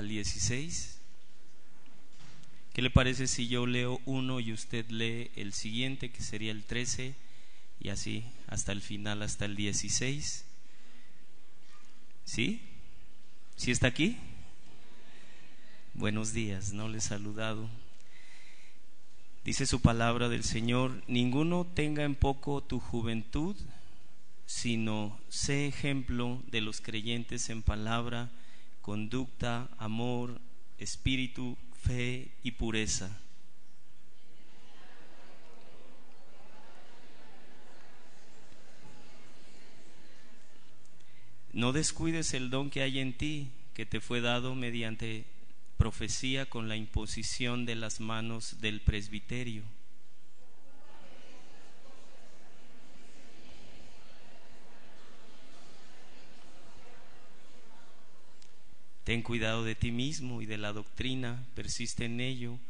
al 16. ¿Qué le parece si yo leo uno y usted lee el siguiente, que sería el 13, y así hasta el final, hasta el 16? ¿Sí? ¿Sí está aquí? Buenos días, no le he saludado. Dice su palabra del Señor, ninguno tenga en poco tu juventud, sino sé ejemplo de los creyentes en palabra, conducta, amor, espíritu, fe y pureza. No descuides el don que hay en ti, que te fue dado mediante profecía con la imposición de las manos del presbiterio. Ten cuidado de ti mismo y de la doctrina, persiste en ello,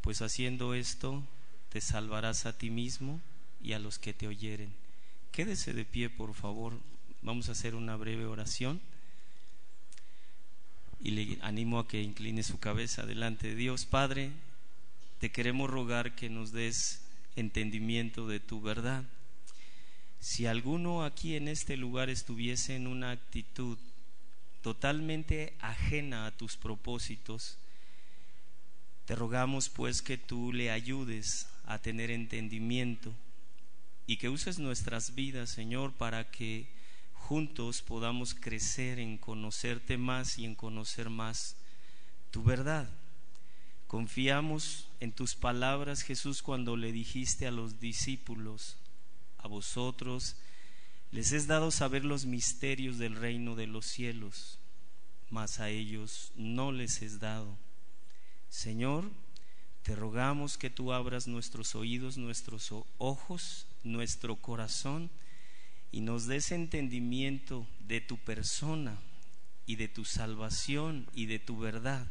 pues haciendo esto te salvarás a ti mismo y a los que te oyeren. Quédese de pie, por favor. Vamos a hacer una breve oración y le animo a que incline su cabeza delante de Dios. Padre, te queremos rogar que nos des entendimiento de tu verdad. Si alguno aquí en este lugar estuviese en una actitud totalmente ajena a tus propósitos, te rogamos pues que tú le ayudes a tener entendimiento y que uses nuestras vidas, Señor, para que juntos podamos crecer en conocerte más y en conocer más tu verdad. Confiamos en tus palabras, Jesús, cuando le dijiste a los discípulos, a vosotros, les es dado saber los misterios del reino de los cielos, mas a ellos no les es dado. Señor, te rogamos que tú abras nuestros oídos, nuestros ojos, nuestro corazón y nos des entendimiento de tu persona y de tu salvación y de tu verdad.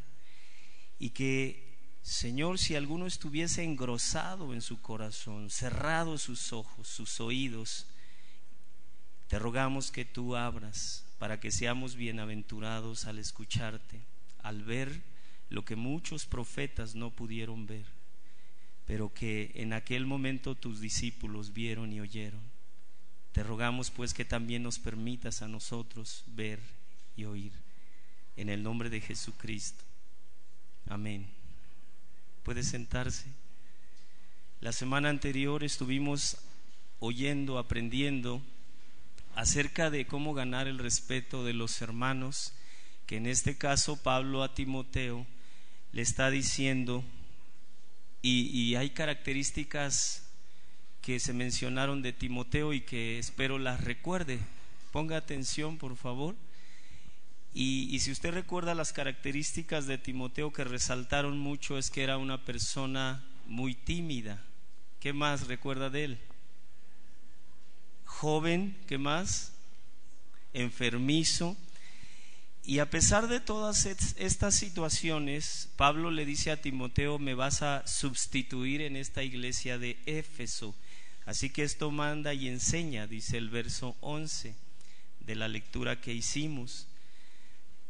Y que, Señor, si alguno estuviese engrosado en su corazón, cerrado sus ojos, sus oídos, te rogamos que tú abras para que seamos bienaventurados al escucharte, al ver lo que muchos profetas no pudieron ver, pero que en aquel momento tus discípulos vieron y oyeron. Te rogamos pues que también nos permitas a nosotros ver y oír. En el nombre de Jesucristo. Amén. Puede sentarse. La semana anterior estuvimos oyendo, aprendiendo acerca de cómo ganar el respeto de los hermanos, que en este caso Pablo a Timoteo le está diciendo, y, hay características que se mencionaron de Timoteo y que espero las recuerde. Ponga atención, por favor. Y, y, si usted recuerda las características de Timoteo que resaltaron mucho es que era una persona muy tímida. ¿Qué más recuerda de él? Joven, ¿qué más? Enfermizo. Y a pesar de todas estas situaciones, Pablo le dice a Timoteo, me vas a sustituir en esta iglesia de Éfeso. Así que esto manda y enseña, dice el verso 11 de la lectura que hicimos.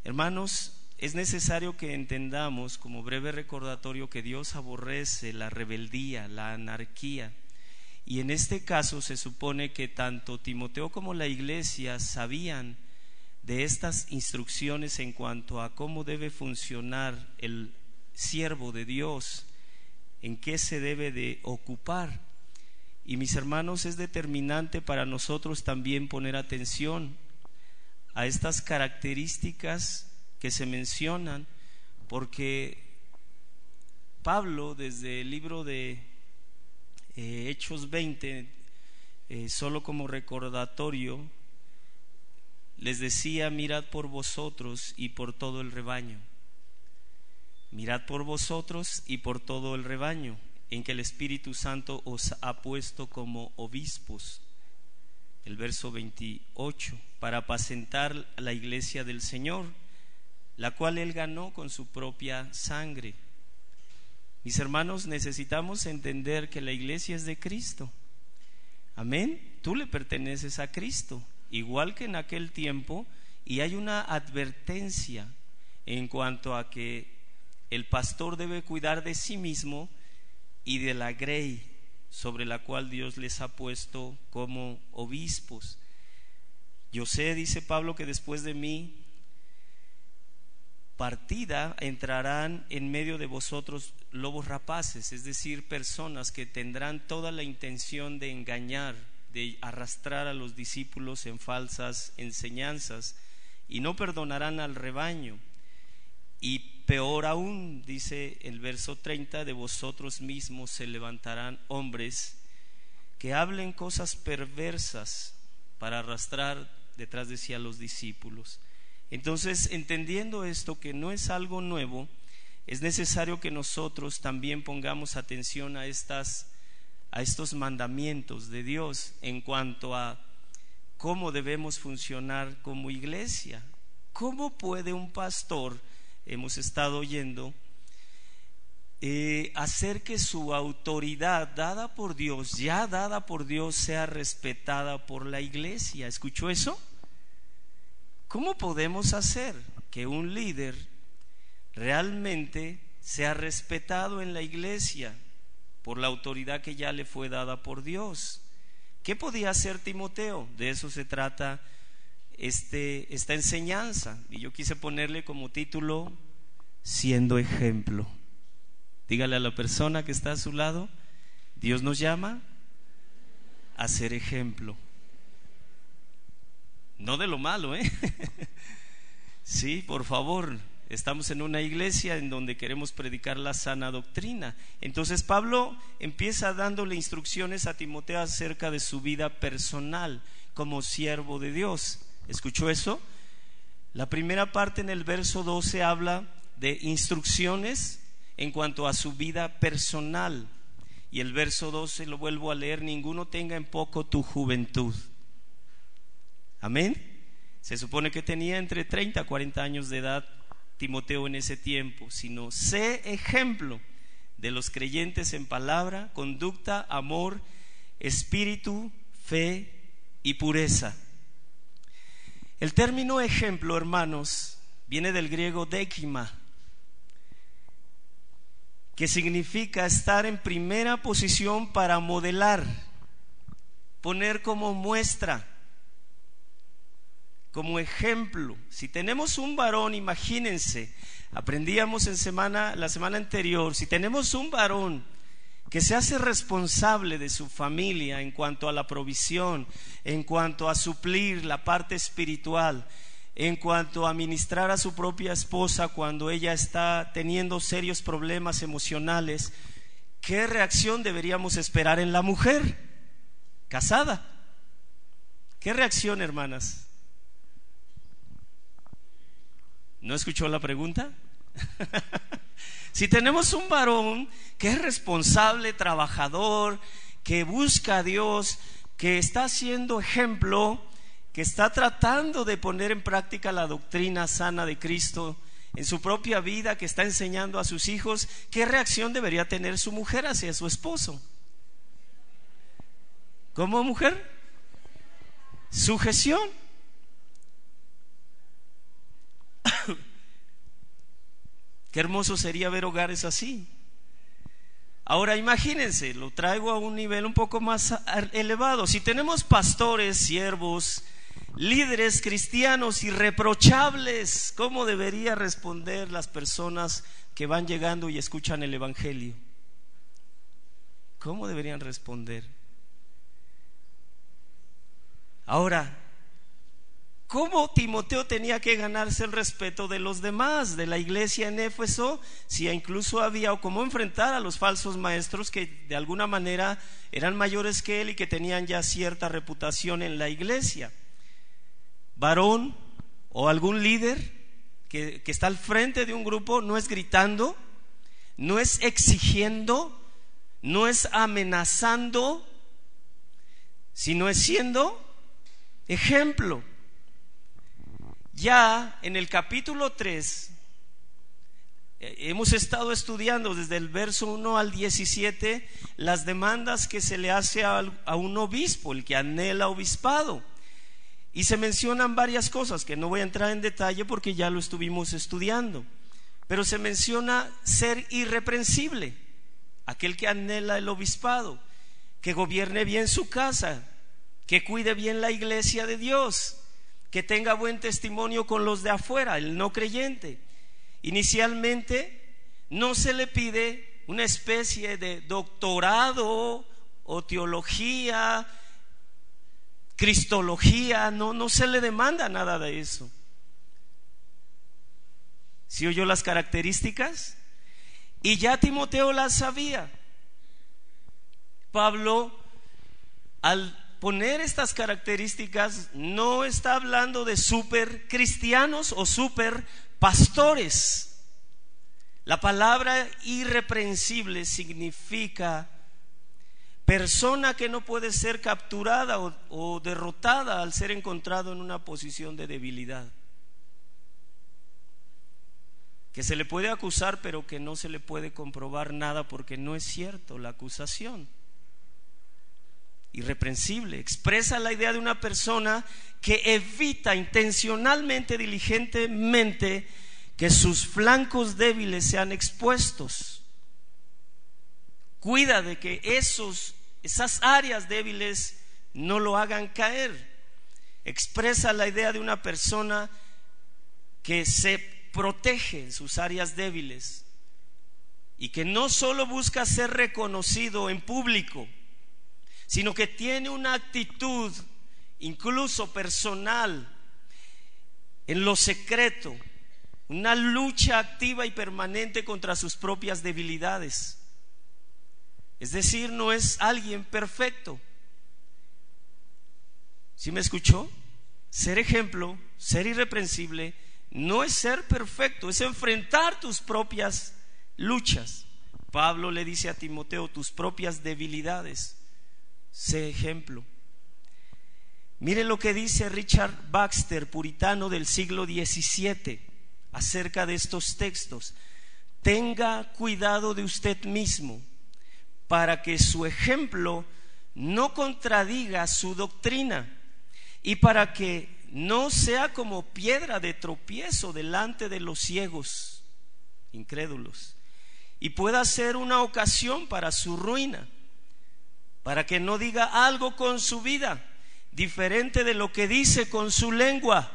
Hermanos, es necesario que entendamos como breve recordatorio que Dios aborrece la rebeldía, la anarquía, y en este caso se supone que tanto Timoteo como la iglesia sabían de estas instrucciones en cuanto a cómo debe funcionar el siervo de Dios, en qué se debe de ocupar. Y mis hermanos, es determinante para nosotros también poner atención a estas características que se mencionan, porque Pablo desde el libro de eh, Hechos 20, eh, solo como recordatorio, les decía, mirad por vosotros y por todo el rebaño. Mirad por vosotros y por todo el rebaño, en que el Espíritu Santo os ha puesto como obispos. El verso 28, para apacentar la iglesia del Señor, la cual él ganó con su propia sangre. Mis hermanos, necesitamos entender que la iglesia es de Cristo. Amén. Tú le perteneces a Cristo, igual que en aquel tiempo, y hay una advertencia en cuanto a que el pastor debe cuidar de sí mismo y de la grey sobre la cual Dios les ha puesto como obispos. Yo sé, dice Pablo, que después de mí partida entrarán en medio de vosotros lobos rapaces, es decir, personas que tendrán toda la intención de engañar, de arrastrar a los discípulos en falsas enseñanzas y no perdonarán al rebaño. Y peor aún, dice el verso 30, de vosotros mismos se levantarán hombres que hablen cosas perversas para arrastrar detrás de sí a los discípulos. Entonces, entendiendo esto que no es algo nuevo, es necesario que nosotros también pongamos atención a estas a estos mandamientos de Dios en cuanto a cómo debemos funcionar como iglesia. ¿Cómo puede un pastor, hemos estado oyendo, eh, hacer que su autoridad dada por Dios, ya dada por Dios, sea respetada por la iglesia? ¿Escuchó eso? ¿Cómo podemos hacer que un líder realmente sea respetado en la iglesia por la autoridad que ya le fue dada por Dios? ¿Qué podía hacer Timoteo? De eso se trata este, esta enseñanza. Y yo quise ponerle como título, siendo ejemplo. Dígale a la persona que está a su lado, Dios nos llama a ser ejemplo. No de lo malo, ¿eh? sí, por favor, estamos en una iglesia en donde queremos predicar la sana doctrina. Entonces Pablo empieza dándole instrucciones a Timoteo acerca de su vida personal como siervo de Dios. ¿Escuchó eso? La primera parte en el verso 12 habla de instrucciones en cuanto a su vida personal. Y el verso 12 lo vuelvo a leer, ninguno tenga en poco tu juventud. Amén. Se supone que tenía entre 30 a 40 años de edad Timoteo en ese tiempo, sino sé ejemplo de los creyentes en palabra, conducta, amor, espíritu, fe y pureza. El término ejemplo, hermanos, viene del griego dekima, que significa estar en primera posición para modelar, poner como muestra como ejemplo. Si tenemos un varón, imagínense, aprendíamos en semana, la semana anterior, si tenemos un varón que se hace responsable de su familia en cuanto a la provisión, en cuanto a suplir la parte espiritual, en cuanto a ministrar a su propia esposa cuando ella está teniendo serios problemas emocionales, ¿qué reacción deberíamos esperar en la mujer casada? ¿Qué reacción, hermanas? ¿No escuchó la pregunta? si tenemos un varón que es responsable, trabajador, que busca a Dios, que está siendo ejemplo, que está tratando de poner en práctica la doctrina sana de Cristo en su propia vida, que está enseñando a sus hijos, ¿qué reacción debería tener su mujer hacia su esposo? ¿Cómo mujer? Sujeción. Qué hermoso sería ver hogares así. Ahora imagínense, lo traigo a un nivel un poco más elevado. Si tenemos pastores, siervos, líderes cristianos irreprochables, ¿cómo debería responder las personas que van llegando y escuchan el Evangelio? ¿Cómo deberían responder? Ahora, ¿Cómo Timoteo tenía que ganarse el respeto de los demás, de la iglesia en Éfeso, si incluso había, o cómo enfrentar a los falsos maestros que de alguna manera eran mayores que él y que tenían ya cierta reputación en la iglesia? Varón o algún líder que, está al frente de un grupo no es gritando, no es exigiendo, no es amenazando, sino es siendo ejemplo ya en el capítulo 3 eh, hemos estado estudiando desde el verso 1 al 17 las demandas que se le hace a, un obispo, el que anhela obispado. Y se mencionan varias cosas que no voy a entrar en detalle porque ya lo estuvimos estudiando. Pero se menciona ser irreprensible, aquel que anhela el obispado, que gobierne bien su casa, que cuide bien la iglesia de Dios, que tenga buen testimonio con los de afuera, el no creyente. Inicialmente no se le pide una especie de doctorado o teología, cristología, no, no se le demanda nada de eso. ¿Sí oyó las características? Y ya Timoteo las sabía. Pablo, al poner estas características, no está hablando de super cristianos o super pastores. La palabra irreprensible significa persona que no puede ser capturada o, derrotada al ser encontrado en una posición de debilidad. Que se le puede acusar pero que no se le puede comprobar nada porque no es cierto la acusación. Irreprensible, expresa la idea de una persona que evita intencionalmente, diligentemente, que sus flancos débiles sean expuestos. Cuida de que esos, esas áreas débiles no lo hagan caer. Expresa la idea de una persona que se protege en sus áreas débiles y que no solo busca ser reconocido en público, sino que tiene una actitud incluso personal en lo secreto una lucha activa y permanente contra sus propias debilidades. Es decir, no es alguien perfecto. ¿Sí me escuchó? Ser ejemplo, ser irreprensible, no es ser perfecto, es enfrentar tus propias luchas. Pablo le dice a Timoteo, tus propias debilidades, sé ejemplo. Mire lo que dice Richard Baxter, puritano del siglo XVII acerca de estos textos. Tenga cuidado de usted mismo para que su ejemplo no contradiga su doctrina y para que no sea como piedra de tropiezo delante de los ciegos, incrédulos, y pueda ser una ocasión para su ruina, para que no diga algo con su vida diferente de lo que dice con su lengua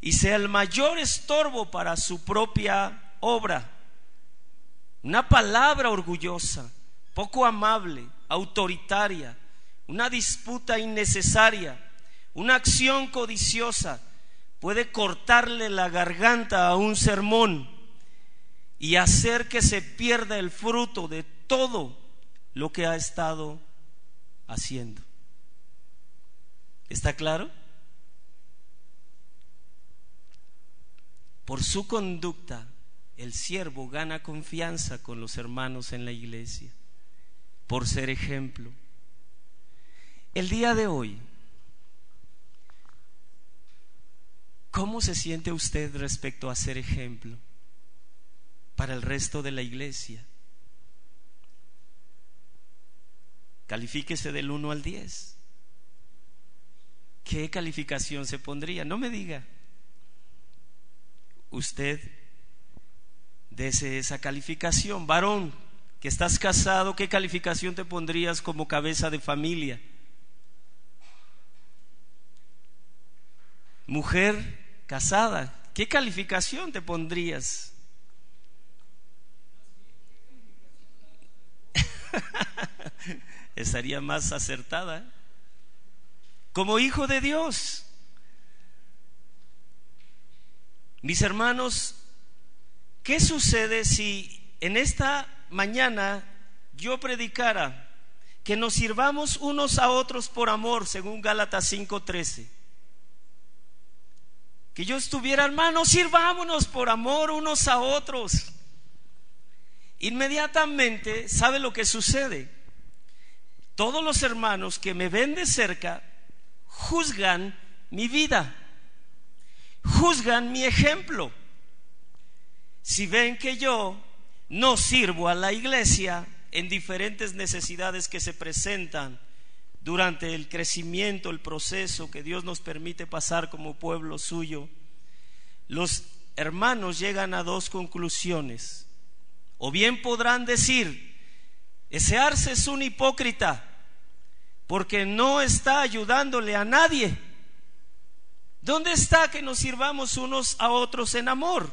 y sea el mayor estorbo para su propia obra. Una palabra orgullosa, poco amable, autoritaria, una disputa innecesaria, una acción codiciosa puede cortarle la garganta a un sermón y hacer que se pierda el fruto de todo lo que ha estado haciendo. ¿Está claro? Por su conducta, el siervo gana confianza con los hermanos en la iglesia, por ser ejemplo. El día de hoy, ¿cómo se siente usted respecto a ser ejemplo para el resto de la iglesia? Califíquese del 1 al 10. ¿Qué calificación se pondría? No me diga usted dese esa calificación. Varón, que estás casado, ¿qué calificación te pondrías como cabeza de familia? Mujer casada, ¿qué calificación te pondrías? Estaría más acertada. Como hijo de Dios, Mis hermanos, ¿qué sucede si en esta mañana yo predicara que nos sirvamos unos a otros por amor, según Gálatas 5:13? Que yo estuviera, hermanos, sirvámonos por amor unos a otros. Inmediatamente, ¿sabe lo que sucede? Todos los hermanos que me ven de cerca juzgan mi vida juzgan mi ejemplo. Si ven que yo no sirvo a la iglesia en diferentes necesidades que se presentan durante el crecimiento, el proceso que Dios nos permite pasar como pueblo suyo, los hermanos llegan a dos conclusiones. O bien podrán decir, ese arce es un hipócrita porque no está ayudándole a nadie. ¿Dónde está que nos sirvamos unos a otros en amor?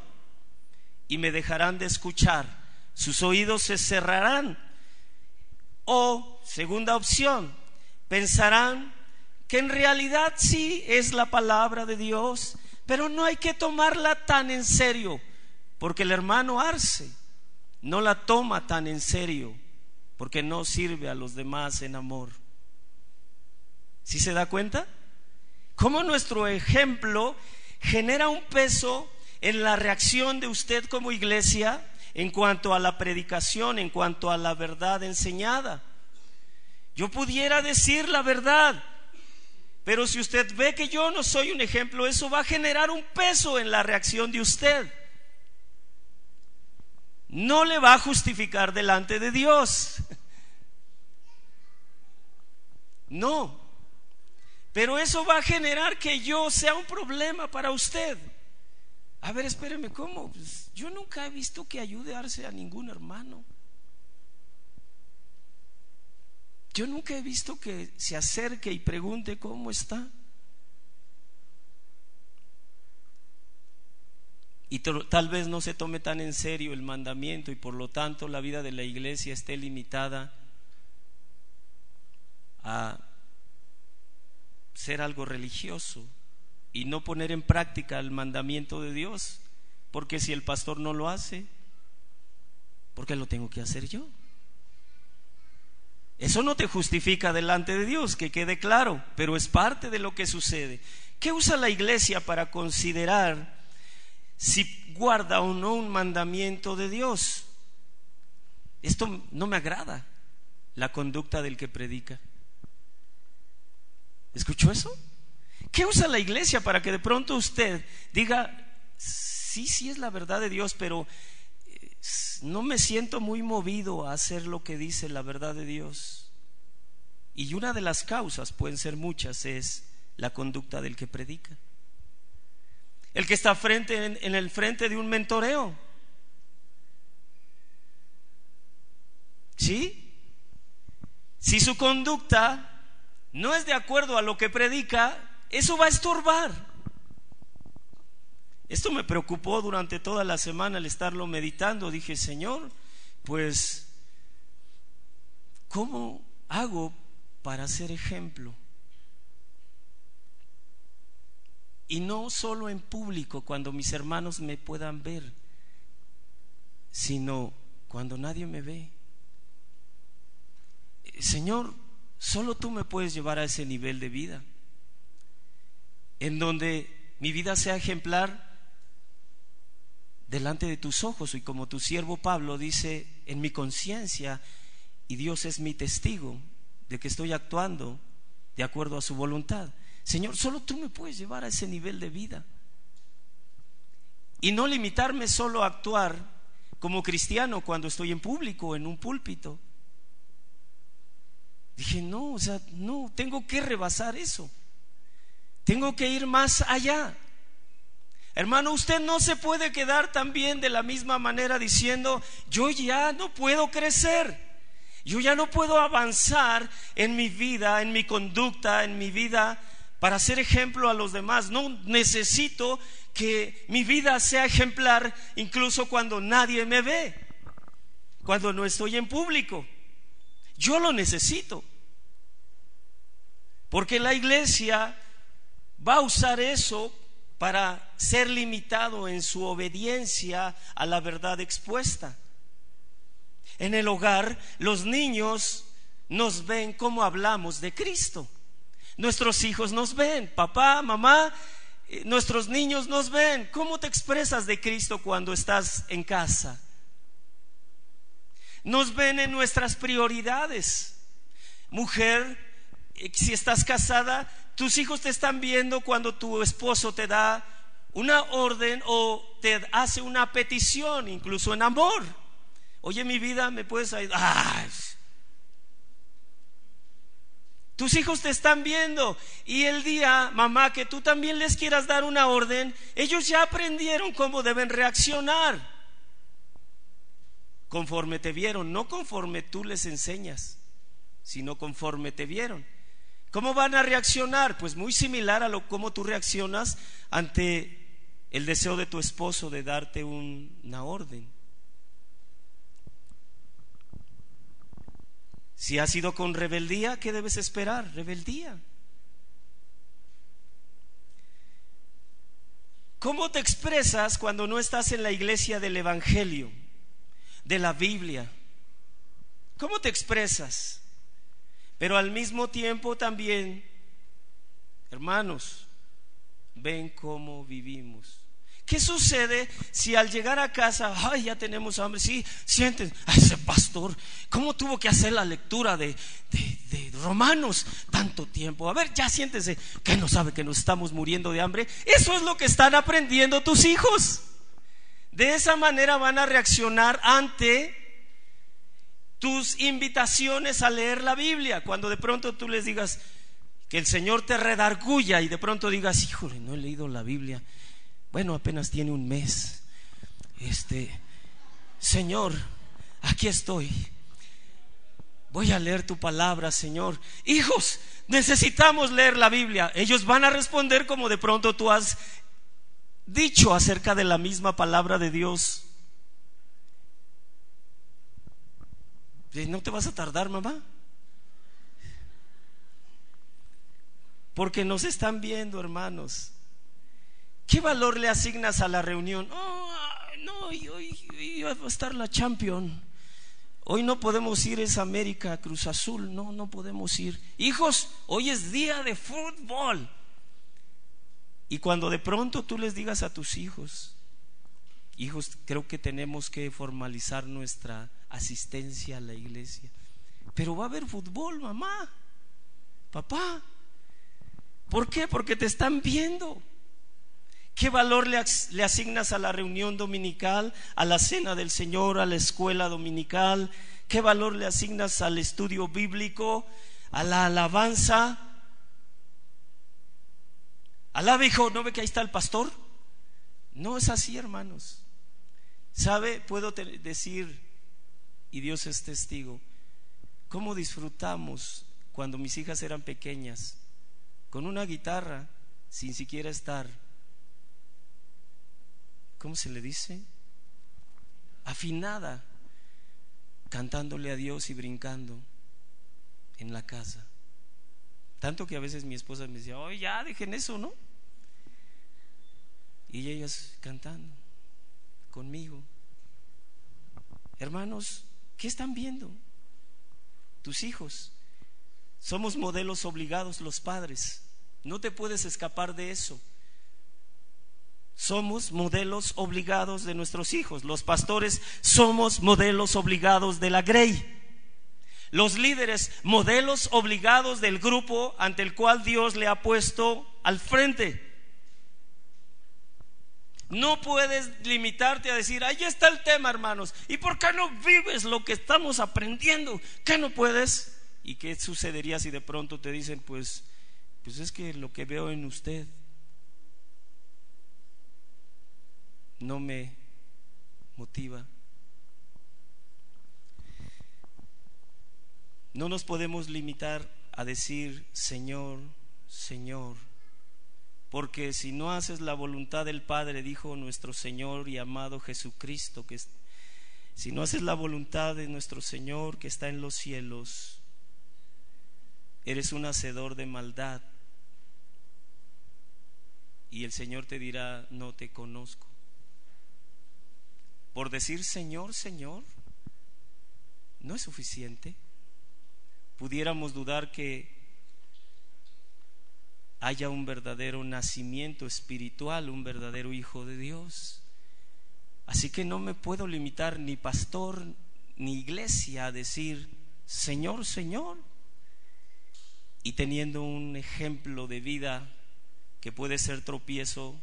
Y me dejarán de escuchar, sus oídos se cerrarán. O, segunda opción, pensarán que en realidad sí es la palabra de Dios, pero no hay que tomarla tan en serio, porque el hermano Arce no la toma tan en serio, porque no sirve a los demás en amor. ¿Sí se da cuenta? Cómo nuestro ejemplo genera un peso en la reacción de usted como iglesia en cuanto a la predicación, en cuanto a la verdad enseñada. Yo pudiera decir la verdad, pero si usted ve que yo no soy un ejemplo, eso va a generar un peso en la reacción de usted. No le va a justificar delante de Dios. No. Pero eso va a generar que yo sea un problema para usted. A ver, espéreme, ¿cómo? Pues, yo nunca he visto que ayudarse a ningún hermano. Yo nunca he visto que se acerque y pregunte cómo está. Y tal vez no se tome tan en serio el mandamiento y por lo tanto la vida de la iglesia esté limitada a ser algo religioso y no poner en práctica el mandamiento de Dios. Porque si el pastor no lo hace, ¿por qué lo tengo que hacer yo? Eso no te justifica delante de Dios, que quede claro, pero es parte de lo que sucede. ¿Qué usa la iglesia para considerar si guarda o no un mandamiento de Dios? Esto no me agrada, la conducta del que predica. ¿Escuchó eso? ¿Qué usa la iglesia para que de pronto usted diga, sí, sí es la verdad de Dios, pero no me siento muy movido a hacer lo que dice la verdad de Dios. Y una de las causas, pueden ser muchas, es la conducta del que predica. El que está frente, en, en el frente de un mentoreo. ¿Sí? Si su conducta no es de acuerdo a lo que predica, eso va a estorbar. Esto me preocupó durante toda la semana al estarlo meditando. Dije, Señor, pues, ¿cómo hago para ser ejemplo? Y no solo en público, cuando mis hermanos me puedan ver, sino cuando nadie me ve. Señor, solo tú me puedes llevar a ese nivel de vida, en donde mi vida sea ejemplar delante de tus ojos y como tu siervo Pablo dice, en mi conciencia y Dios es mi testigo de que estoy actuando de acuerdo a su voluntad. Señor, solo tú me puedes llevar a ese nivel de vida. Y no limitarme solo a actuar como cristiano cuando estoy en público, en un púlpito. Dije, no, o sea, no, tengo que rebasar eso. Tengo que ir más allá. Hermano, usted no se puede quedar también de la misma manera diciendo, yo ya no puedo crecer, yo ya no puedo avanzar en mi vida, en mi conducta, en mi vida para ser ejemplo a los demás. No necesito que mi vida sea ejemplar incluso cuando nadie me ve, cuando no estoy en público. Yo lo necesito. Porque la iglesia va a usar eso para ser limitado en su obediencia a la verdad expuesta. En el hogar, los niños nos ven como hablamos de Cristo. Nuestros hijos nos ven, papá, mamá, eh, nuestros niños nos ven. ¿Cómo te expresas de Cristo cuando estás en casa? Nos ven en nuestras prioridades. Mujer, eh, si estás casada, tus hijos te están viendo cuando tu esposo te da una orden o te hace una petición, incluso en amor. Oye, mi vida, ¿me puedes ayudar? Tus hijos te están viendo y el día, mamá, que tú también les quieras dar una orden, ellos ya aprendieron cómo deben reaccionar. Conforme te vieron, no conforme tú les enseñas, sino conforme te vieron. ¿Cómo van a reaccionar? Pues muy similar a lo cómo tú reaccionas ante el deseo de tu esposo de darte una orden. Si has ido con rebeldía, ¿qué debes esperar? Rebeldía. ¿Cómo te expresas cuando no estás en la iglesia del Evangelio, de la Biblia? ¿Cómo te expresas? Pero al mismo tiempo también, hermanos, ven cómo vivimos. ¿Qué sucede si al llegar a casa, ay, ya tenemos hambre? Sí, sienten, ese pastor, ¿cómo tuvo que hacer la lectura de, de, Romanos tanto tiempo? A ver, ya siéntese, que no sabe que nos estamos muriendo de hambre. Eso es lo que están aprendiendo tus hijos. De esa manera van a reaccionar ante tus invitaciones a leer la Biblia. Cuando de pronto tú les digas que el Señor te redarguya y de pronto digas, híjole, no he leído la Biblia bueno, apenas tiene un mes. Este, Señor, aquí estoy. Voy a leer tu palabra, Señor. Hijos, necesitamos leer la Biblia. Ellos van a responder como de pronto tú has dicho acerca de la misma palabra de Dios. ¿No te vas a tardar, mamá? Porque nos están viendo, hermanos. ¿Qué valor le asignas a la reunión? Oh, no, hoy, va a estar la champion. Hoy no podemos ir, es América, Cruz Azul, no, no podemos ir. Hijos, hoy es día de fútbol. Y cuando de pronto tú les digas a tus hijos, hijos, creo que tenemos que formalizar nuestra asistencia a la iglesia. Pero va a haber fútbol, mamá, papá. ¿Por qué? Porque te están viendo. ¿Qué valor le, asignas a la reunión dominical, a la cena del Señor, a la escuela dominical? ¿Qué valor le asignas al estudio bíblico, a la alabanza? Alaba, hijo, ¿no ve que ahí está el pastor? No es así, hermanos. ¿Sabe? Puedo decir, y Dios es testigo, cómo disfrutamos cuando mis hijas eran pequeñas, con una guitarra, sin siquiera estar ¿cómo se le dice? Afinada, cantándole a Dios y brincando en la casa. Tanto que a veces mi esposa me decía, oye, ya dejen eso, ¿no? Y ellas cantando conmigo. Hermanos, ¿qué están viendo? Tus hijos. Somos modelos obligados los padres. No te puedes escapar de eso. Somos modelos obligados de nuestros hijos. Los pastores somos modelos obligados de la Grey. Los líderes, modelos obligados del grupo ante el cual Dios le ha puesto al frente. No puedes limitarte a decir, ahí está el tema, hermanos. ¿Y por qué no vives lo que estamos aprendiendo? ¿Qué no puedes? ¿Y qué sucedería si de pronto te dicen, pues, pues es que lo que veo en usted no me motiva. No nos podemos limitar a decir, Señor, Señor, porque si no haces la voluntad del Padre, dijo nuestro Señor y amado Jesucristo, que si no haces la voluntad de nuestro Señor que está en los cielos, eres un hacedor de maldad. Y el Señor te dirá, no te conozco por decir Señor, Señor, no es suficiente. Pudiéramos dudar que haya un verdadero nacimiento espiritual, un verdadero hijo de Dios. Así que no me puedo limitar ni pastor ni iglesia a decir Señor, Señor. Y teniendo un ejemplo de vida que puede ser tropiezo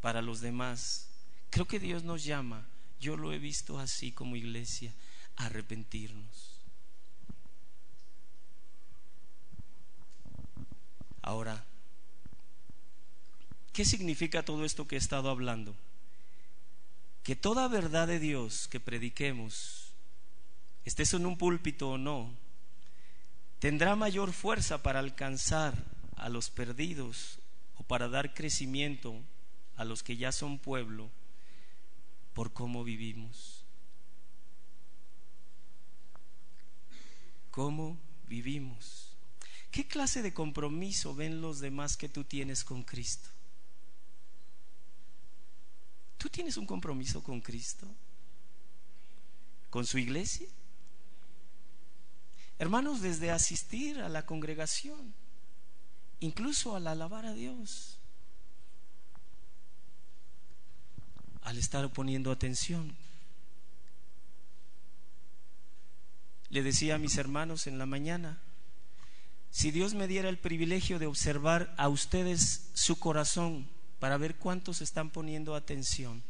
para los demás. Creo que Dios nos llama yo lo he visto así como iglesia, arrepentirnos. Ahora, ¿qué significa todo esto que he estado hablando? Que toda verdad de Dios que prediquemos, estés en un púlpito o no, tendrá mayor fuerza para alcanzar a los perdidos o para dar crecimiento a los que ya son pueblo por cómo vivimos. ¿Cómo vivimos? ¿Qué clase de compromiso ven los demás que tú tienes con Cristo? ¿Tú tienes un compromiso con Cristo? ¿Con su iglesia? Hermanos, desde asistir a la congregación, incluso al alabar a Dios, al estar poniendo atención. Le decía a mis hermanos en la mañana, si Dios me diera el privilegio de observar a ustedes su corazón para ver cuántos están poniendo atención,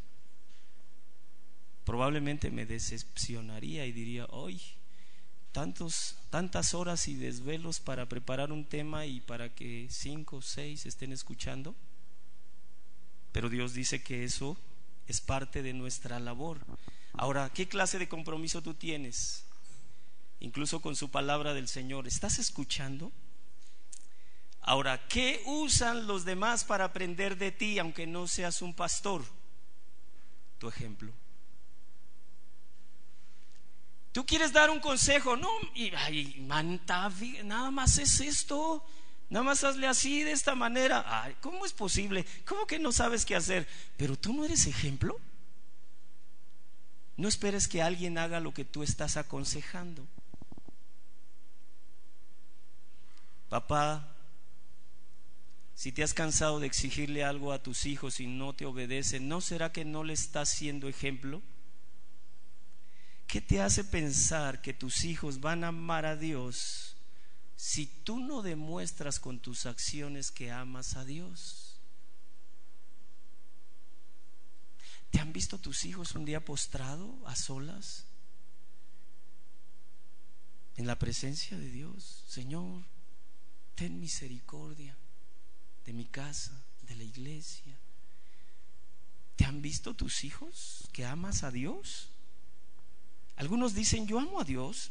probablemente me decepcionaría y diría, hoy tantas horas y desvelos para preparar un tema y para que cinco o seis estén escuchando. Pero Dios dice que eso es parte de nuestra labor. Ahora, ¿qué clase de compromiso tú tienes? Incluso con su palabra del Señor. ¿Estás escuchando? Ahora, ¿qué usan los demás para aprender de ti, aunque no seas un pastor? Tu ejemplo. Tú quieres dar un consejo, no, y ay, manta, nada más es esto, nada más hazle así, de esta manera. Ay, ¿cómo es posible? ¿Cómo que no sabes qué hacer? Pero tú no eres ejemplo. No esperes que alguien haga lo que tú estás aconsejando. Papá, si te has cansado de exigirle algo a tus hijos y no te obedecen, ¿no será que no le estás siendo ejemplo? ¿Qué te hace pensar que tus hijos van a amar a Dios si tú no demuestras con tus acciones que amas a Dios? ¿Te han visto tus hijos un día postrado a solas? En la presencia de Dios, Señor, ten misericordia de mi casa, de la iglesia. ¿Te han visto tus hijos que amas a Dios? Algunos dicen, yo amo a Dios.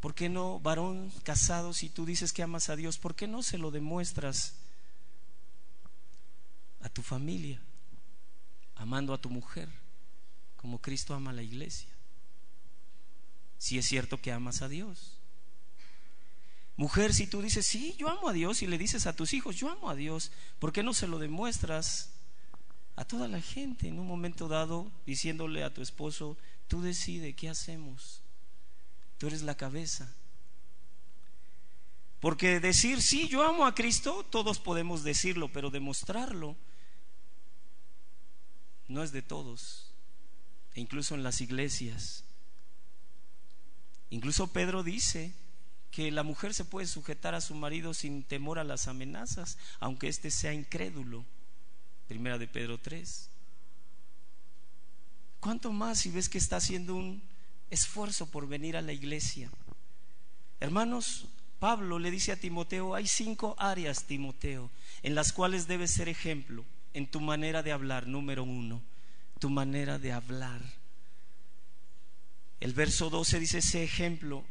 ¿Por qué no, varón casado, si tú dices que amas a Dios, por qué no se lo demuestras a tu familia, amando a tu mujer, como Cristo ama a la iglesia? Si es cierto que amas a Dios. Mujer, si tú dices, sí, yo amo a Dios y le dices a tus hijos, yo amo a Dios, ¿por qué no se lo demuestras a toda la gente en un momento dado diciéndole a tu esposo, tú decide qué hacemos, tú eres la cabeza. Porque decir, sí, yo amo a Cristo, todos podemos decirlo, pero demostrarlo no es de todos, e incluso en las iglesias. Incluso Pedro dice que la mujer se puede sujetar a su marido sin temor a las amenazas, aunque éste sea incrédulo. Primera de Pedro 3. ¿Cuánto más si ves que está haciendo un esfuerzo por venir a la iglesia? Hermanos, Pablo le dice a Timoteo, hay cinco áreas, Timoteo, en las cuales debes ser ejemplo en tu manera de hablar. Número uno, tu manera de hablar. El verso 12 dice ese ejemplo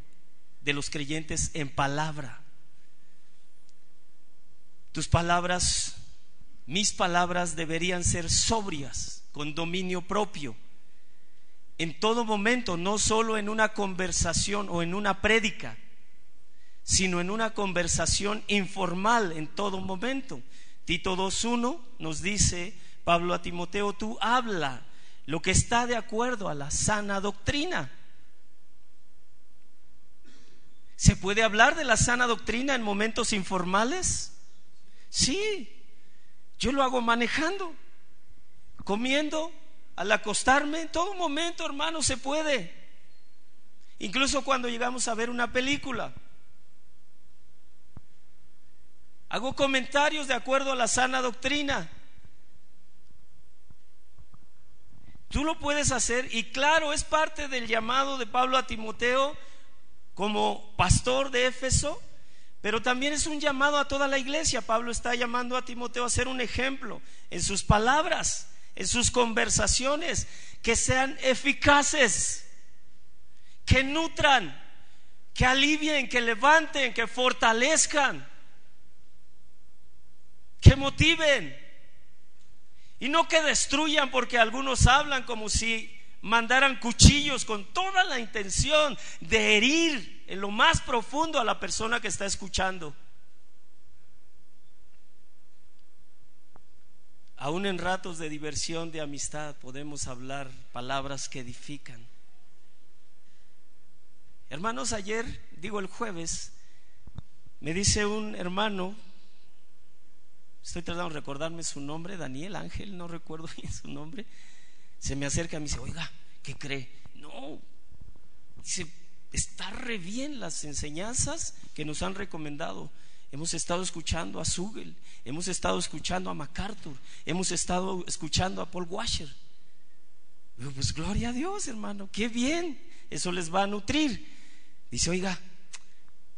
de los creyentes en palabra. Tus palabras mis palabras deberían ser sobrias, con dominio propio. En todo momento, no solo en una conversación o en una prédica, sino en una conversación informal en todo momento. Tito 2.1 nos dice, Pablo a Timoteo, tú habla lo que está de acuerdo a la sana doctrina. ¿Se puede hablar de la sana doctrina en momentos informales? Sí, yo lo hago manejando, comiendo, al acostarme, en todo momento, hermano, se puede. Incluso cuando llegamos a ver una película. Hago comentarios de acuerdo a la sana doctrina. Tú lo puedes hacer y claro, es parte del llamado de Pablo a Timoteo como pastor de Éfeso Pero también es un llamado a toda la iglesia. Pablo está llamando a Timoteo a ser un ejemplo en sus palabras, en sus conversaciones, que sean eficaces, que nutran, que alivien, que levanten, que fortalezcan, que motiven. Y no que destruyan porque algunos hablan como si mandaran cuchillos con toda la intención de herir en lo más profundo a la persona que está escuchando. Aún en ratos de diversión, de amistad, podemos hablar palabras que edifican. Hermanos, ayer, digo el jueves, me dice un hermano, estoy tratando de recordarme su nombre, Daniel Ángel, no recuerdo bien su nombre, se me acerca y me dice, oiga, ¿qué cree? No, dice, está re bien las enseñanzas que nos han recomendado. Hemos estado escuchando a Sugel, hemos estado escuchando a MacArthur, hemos estado escuchando a Paul Washer. pues gloria a Dios, hermano, qué bien, eso les va a nutrir. Dice, oiga,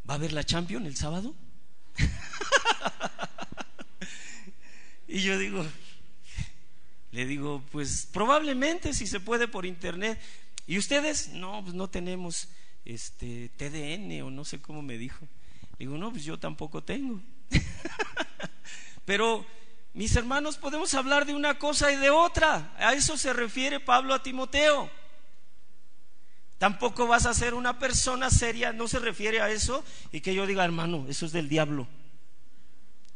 ¿va a haber la Champion el sábado? y yo digo, le digo, pues probablemente si se puede por internet. ¿Y ustedes? No, pues no tenemos este TDN o no sé cómo me dijo. Digo, no, pues yo tampoco tengo. Pero mis hermanos, podemos hablar de una cosa y de otra. A eso se refiere Pablo a Timoteo. Tampoco vas a ser una persona seria, no se refiere a eso y que yo diga, hermano, eso es del diablo.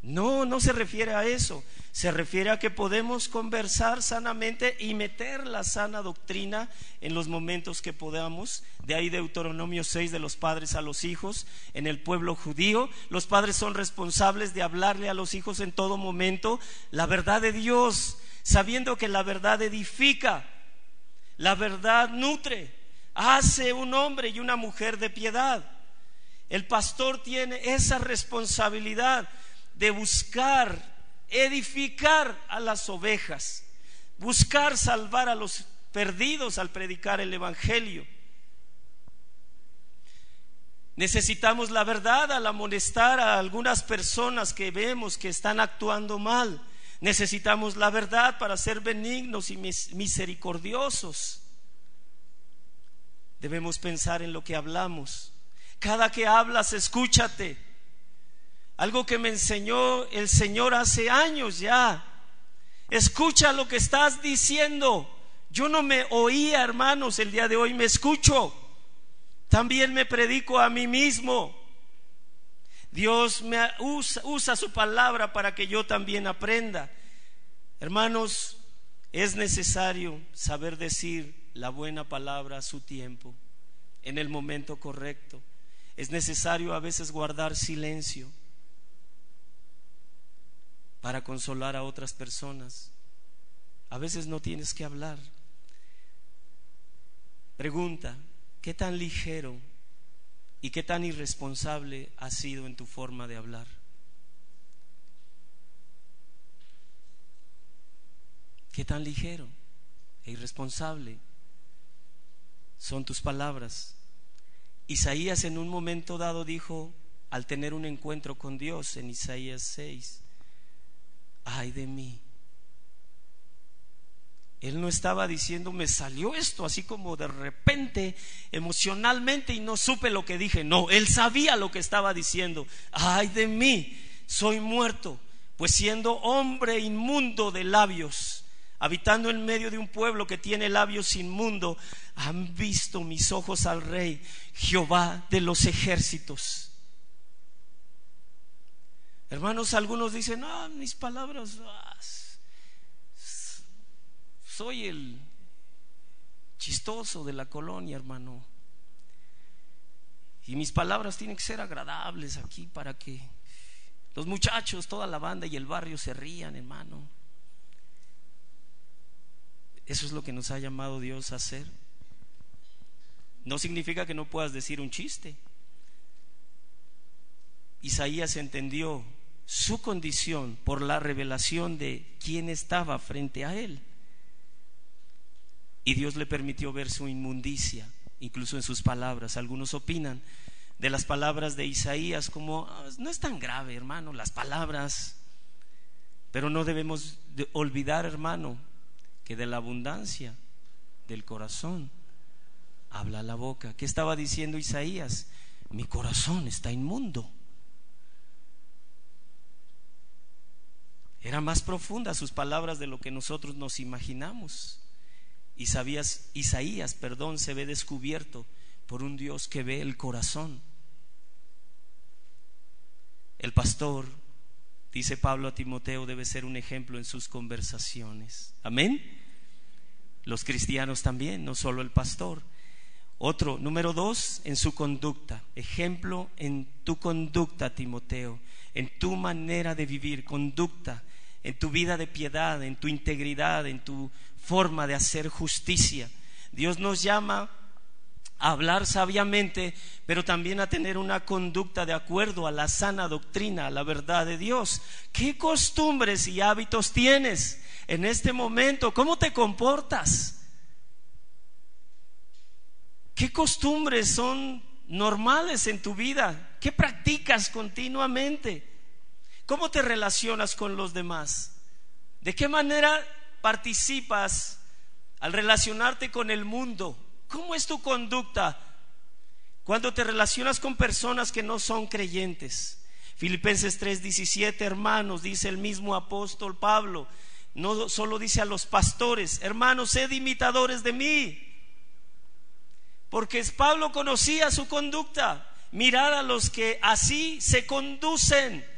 No, no se refiere a eso. Se refiere a que podemos conversar sanamente y meter la sana doctrina en los momentos que podamos. De ahí Deuteronomio 6 de los padres a los hijos. En el pueblo judío, los padres son responsables de hablarle a los hijos en todo momento la verdad de Dios, sabiendo que la verdad edifica, la verdad nutre, hace un hombre y una mujer de piedad. El pastor tiene esa responsabilidad de buscar edificar a las ovejas, buscar salvar a los perdidos al predicar el Evangelio. Necesitamos la verdad al amonestar a algunas personas que vemos que están actuando mal. Necesitamos la verdad para ser benignos y misericordiosos. Debemos pensar en lo que hablamos. Cada que hablas, escúchate. Algo que me enseñó el Señor hace años ya. Escucha lo que estás diciendo. Yo no me oía, hermanos, el día de hoy me escucho. También me predico a mí mismo. Dios me usa, usa su palabra para que yo también aprenda. Hermanos, es necesario saber decir la buena palabra a su tiempo, en el momento correcto. Es necesario a veces guardar silencio para consolar a otras personas. A veces no tienes que hablar. Pregunta, ¿qué tan ligero y qué tan irresponsable has sido en tu forma de hablar? ¿Qué tan ligero e irresponsable son tus palabras? Isaías en un momento dado dijo, al tener un encuentro con Dios en Isaías 6, ay de mí. Él no estaba diciendo, me salió esto así como de repente, emocionalmente, y no supe lo que dije. No, él sabía lo que estaba diciendo. Ay de mí, soy muerto, pues siendo hombre inmundo de labios, habitando en medio de un pueblo que tiene labios inmundo, han visto mis ojos al rey, Jehová de los ejércitos. Hermanos, algunos dicen, no, mis palabras, ah, soy el chistoso de la colonia, hermano. Y mis palabras tienen que ser agradables aquí para que los muchachos, toda la banda y el barrio se rían, hermano. Eso es lo que nos ha llamado Dios a hacer. No significa que no puedas decir un chiste. Isaías entendió su condición por la revelación de quién estaba frente a él. Y Dios le permitió ver su inmundicia, incluso en sus palabras. Algunos opinan de las palabras de Isaías como ah, no es tan grave, hermano, las palabras. Pero no debemos olvidar, hermano, que de la abundancia del corazón habla la boca. ¿Qué estaba diciendo Isaías? Mi corazón está inmundo. Era más profunda sus palabras de lo que nosotros nos imaginamos. Isaías, Isaías, perdón, se ve descubierto por un Dios que ve el corazón. El pastor, dice Pablo a Timoteo, debe ser un ejemplo en sus conversaciones. Amén. Los cristianos también, no solo el pastor. Otro, número dos, en su conducta. Ejemplo en tu conducta, Timoteo, en tu manera de vivir, conducta, en tu vida de piedad, en tu integridad, en tu forma de hacer justicia. Dios nos llama a hablar sabiamente, pero también a tener una conducta de acuerdo a la sana doctrina, a la verdad de Dios. ¿Qué costumbres y hábitos tienes en este momento? ¿Cómo te comportas? ¿Qué costumbres son normales en tu vida? ¿Qué practicas continuamente? ¿Cómo te relacionas con los demás? ¿De qué manera participas al relacionarte con el mundo? ¿Cómo es tu conducta cuando te relacionas con personas que no son creyentes? Filipenses 3:17, hermanos, dice el mismo apóstol Pablo, no solo dice a los pastores, hermanos, sed imitadores de mí, porque Pablo conocía su conducta. Mirad a los que así se conducen,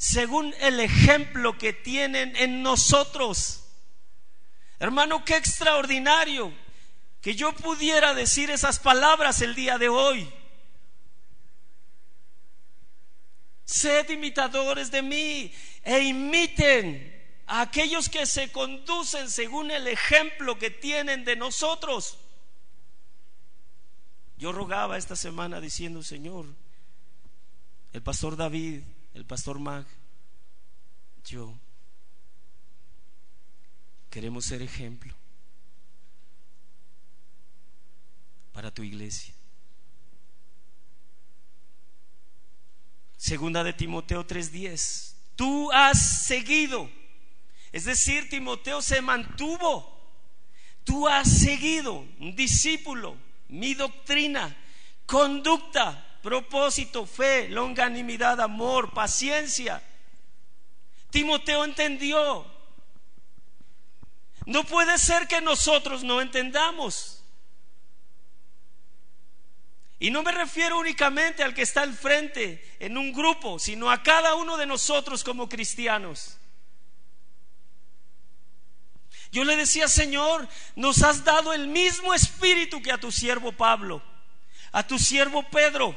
según el ejemplo que tienen en nosotros. Hermano, qué extraordinario que yo pudiera decir esas palabras el día de hoy. Sed imitadores de mí e imiten a aquellos que se conducen según el ejemplo que tienen de nosotros. Yo rogaba esta semana diciendo, Señor, el pastor David, el pastor Mag, yo queremos ser ejemplo. para tu iglesia. Segunda de Timoteo 3:10. Tú has seguido. Es decir, Timoteo se mantuvo. Tú has seguido, un discípulo, mi doctrina, conducta, propósito, fe, longanimidad, amor, paciencia. Timoteo entendió. No puede ser que nosotros no entendamos. Y no me refiero únicamente al que está al frente en un grupo, sino a cada uno de nosotros como cristianos. Yo le decía, Señor, nos has dado el mismo espíritu que a tu siervo Pablo, a tu siervo Pedro,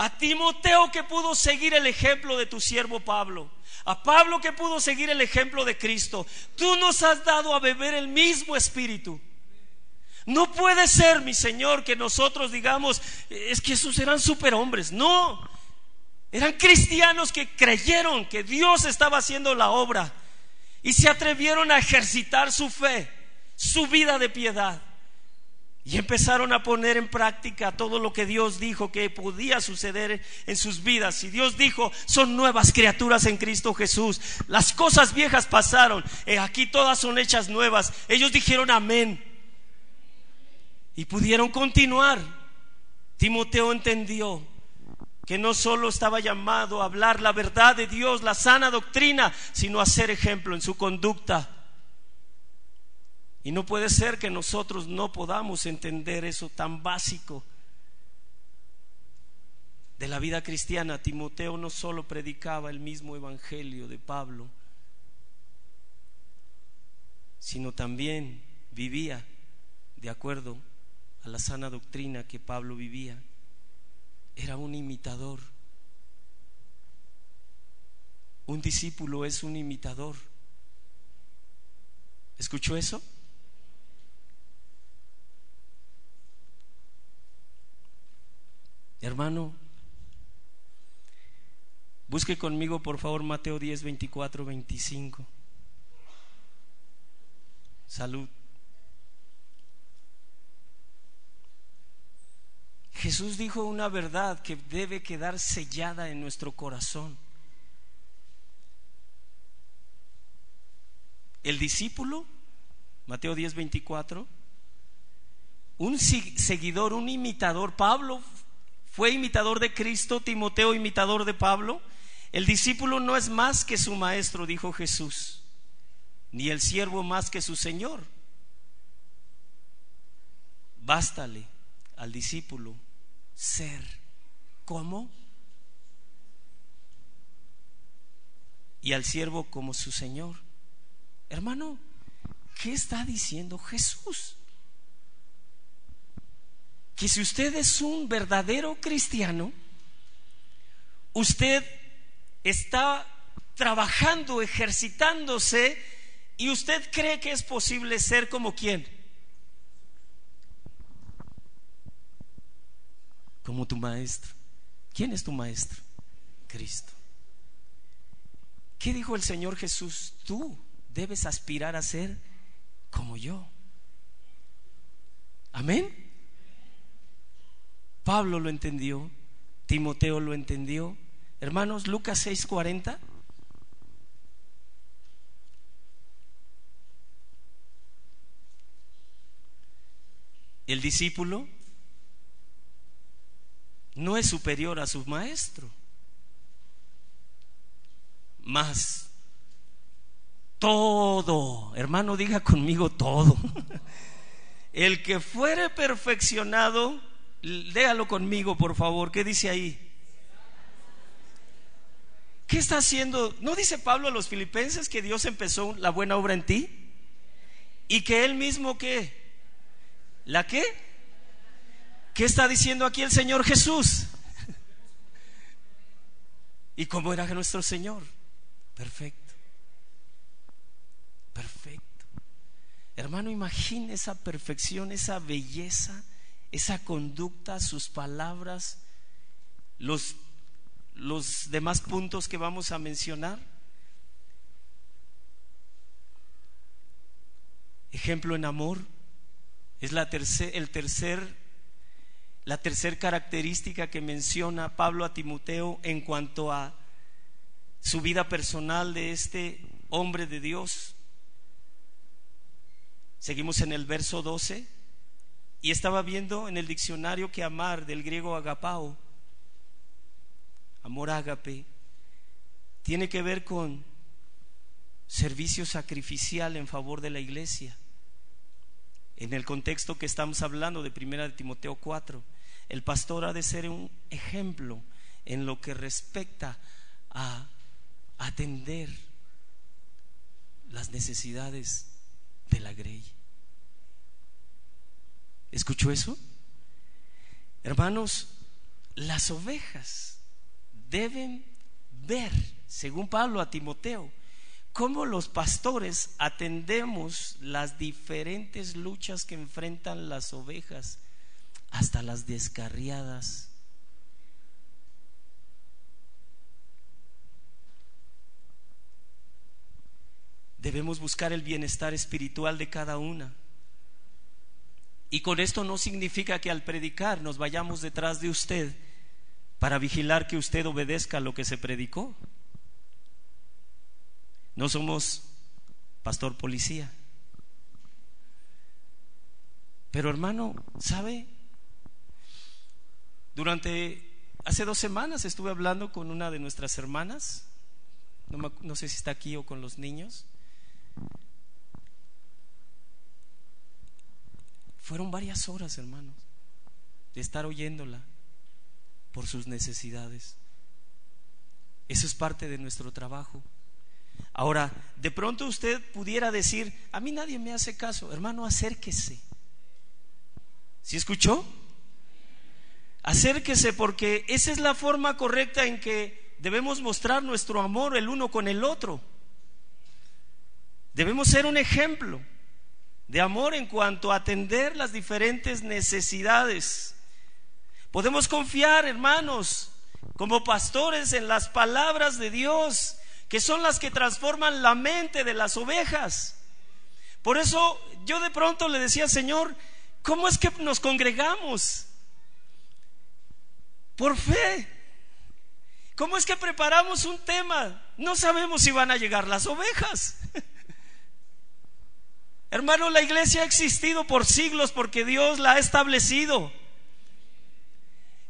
a Timoteo que pudo seguir el ejemplo de tu siervo Pablo, a Pablo que pudo seguir el ejemplo de Cristo. Tú nos has dado a beber el mismo espíritu. No puede ser, mi Señor, que nosotros digamos, es que esos eran superhombres. No, eran cristianos que creyeron que Dios estaba haciendo la obra y se atrevieron a ejercitar su fe, su vida de piedad. Y empezaron a poner en práctica todo lo que Dios dijo que podía suceder en sus vidas. Y Dios dijo, son nuevas criaturas en Cristo Jesús. Las cosas viejas pasaron, aquí todas son hechas nuevas. Ellos dijeron amén. Y pudieron continuar. Timoteo entendió que no solo estaba llamado a hablar la verdad de Dios, la sana doctrina, sino a ser ejemplo en su conducta. Y no puede ser que nosotros no podamos entender eso tan básico de la vida cristiana. Timoteo no solo predicaba el mismo evangelio de Pablo, sino también vivía de acuerdo a la sana doctrina que Pablo vivía. Era un imitador. Un discípulo es un imitador. ¿Escuchó eso? Hermano, busque conmigo por favor Mateo 10, 24, 25. Salud. Jesús dijo una verdad que debe quedar sellada en nuestro corazón. El discípulo, Mateo 10, 24, un seguidor, un imitador, Pablo fue imitador de Cristo, Timoteo imitador de Pablo. El discípulo no es más que su maestro, dijo Jesús, ni el siervo más que su Señor. Bástale al discípulo ser como y al siervo como su Señor. Hermano, ¿qué está diciendo Jesús? Que si usted es un verdadero cristiano, usted está trabajando, ejercitándose, y usted cree que es posible ser como quién? Como tu maestro. ¿Quién es tu maestro? Cristo. ¿Qué dijo el Señor Jesús? Tú debes aspirar a ser como yo. Amén. Pablo lo entendió, Timoteo lo entendió. Hermanos, Lucas 6:40. El discípulo no es superior a su maestro. Más todo, hermano, diga conmigo todo. El que fuere perfeccionado, léalo conmigo, por favor. ¿Qué dice ahí? ¿Qué está haciendo? ¿No dice Pablo a los filipenses que Dios empezó la buena obra en ti? ¿Y que él mismo qué? ¿La qué? ¿Qué está diciendo aquí el Señor Jesús? ¿Y cómo era nuestro Señor? Perfecto perfecto. Hermano, imagine esa perfección, esa belleza, esa conducta, sus palabras, los, los demás puntos que vamos a mencionar. Ejemplo en amor es la tercer, el tercer, la tercer característica que menciona Pablo a Timoteo en cuanto a su vida personal de este hombre de Dios. Seguimos en el verso 12 y estaba viendo en el diccionario que amar del griego agapao, amor ágape, tiene que ver con servicio sacrificial en favor de la iglesia. En el contexto que estamos hablando de Primera de Timoteo 4, el pastor ha de ser un ejemplo en lo que respecta a atender las necesidades de la grey. ¿Escuchó eso? Hermanos, las ovejas deben ver, según Pablo a Timoteo, cómo los pastores atendemos las diferentes luchas que enfrentan las ovejas, hasta las descarriadas. Debemos buscar el bienestar espiritual de cada una. Y con esto no significa que al predicar nos vayamos detrás de usted para vigilar que usted obedezca lo que se predicó. No somos pastor policía. Pero hermano, ¿sabe? Durante, hace dos semanas estuve hablando con una de nuestras hermanas, no, no sé si está aquí o con los niños, Fueron varias horas, hermanos, de estar oyéndola por sus necesidades. Eso es parte de nuestro trabajo. Ahora, de pronto usted pudiera decir, a mí nadie me hace caso, hermano, acérquese. ¿Sí escuchó? Acérquese porque esa es la forma correcta en que debemos mostrar nuestro amor el uno con el otro. Debemos ser un ejemplo de amor en cuanto a atender las diferentes necesidades. Podemos confiar, hermanos, como pastores en las palabras de Dios, que son las que transforman la mente de las ovejas. Por eso yo de pronto le decía, Señor, ¿cómo es que nos congregamos? Por fe. ¿Cómo es que preparamos un tema? No sabemos si van a llegar las ovejas. Hermano, la iglesia ha existido por siglos porque Dios la ha establecido.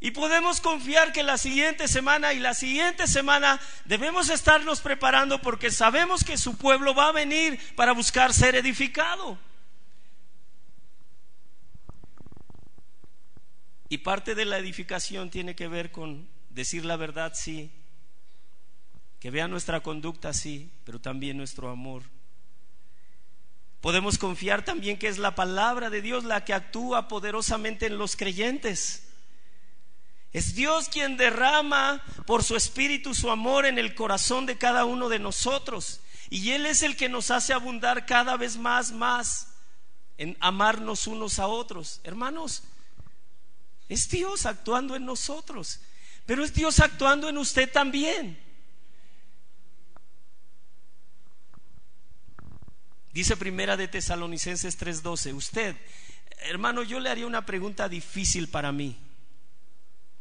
Y podemos confiar que la siguiente semana y la siguiente semana debemos estarnos preparando porque sabemos que su pueblo va a venir para buscar ser edificado. Y parte de la edificación tiene que ver con decir la verdad, sí, que vea nuestra conducta, sí, pero también nuestro amor. Podemos confiar también que es la palabra de Dios la que actúa poderosamente en los creyentes. Es Dios quien derrama por su espíritu su amor en el corazón de cada uno de nosotros. Y Él es el que nos hace abundar cada vez más, más en amarnos unos a otros. Hermanos, es Dios actuando en nosotros, pero es Dios actuando en usted también. Dice primera de Tesalonicenses 3:12, usted, hermano, yo le haría una pregunta difícil para mí,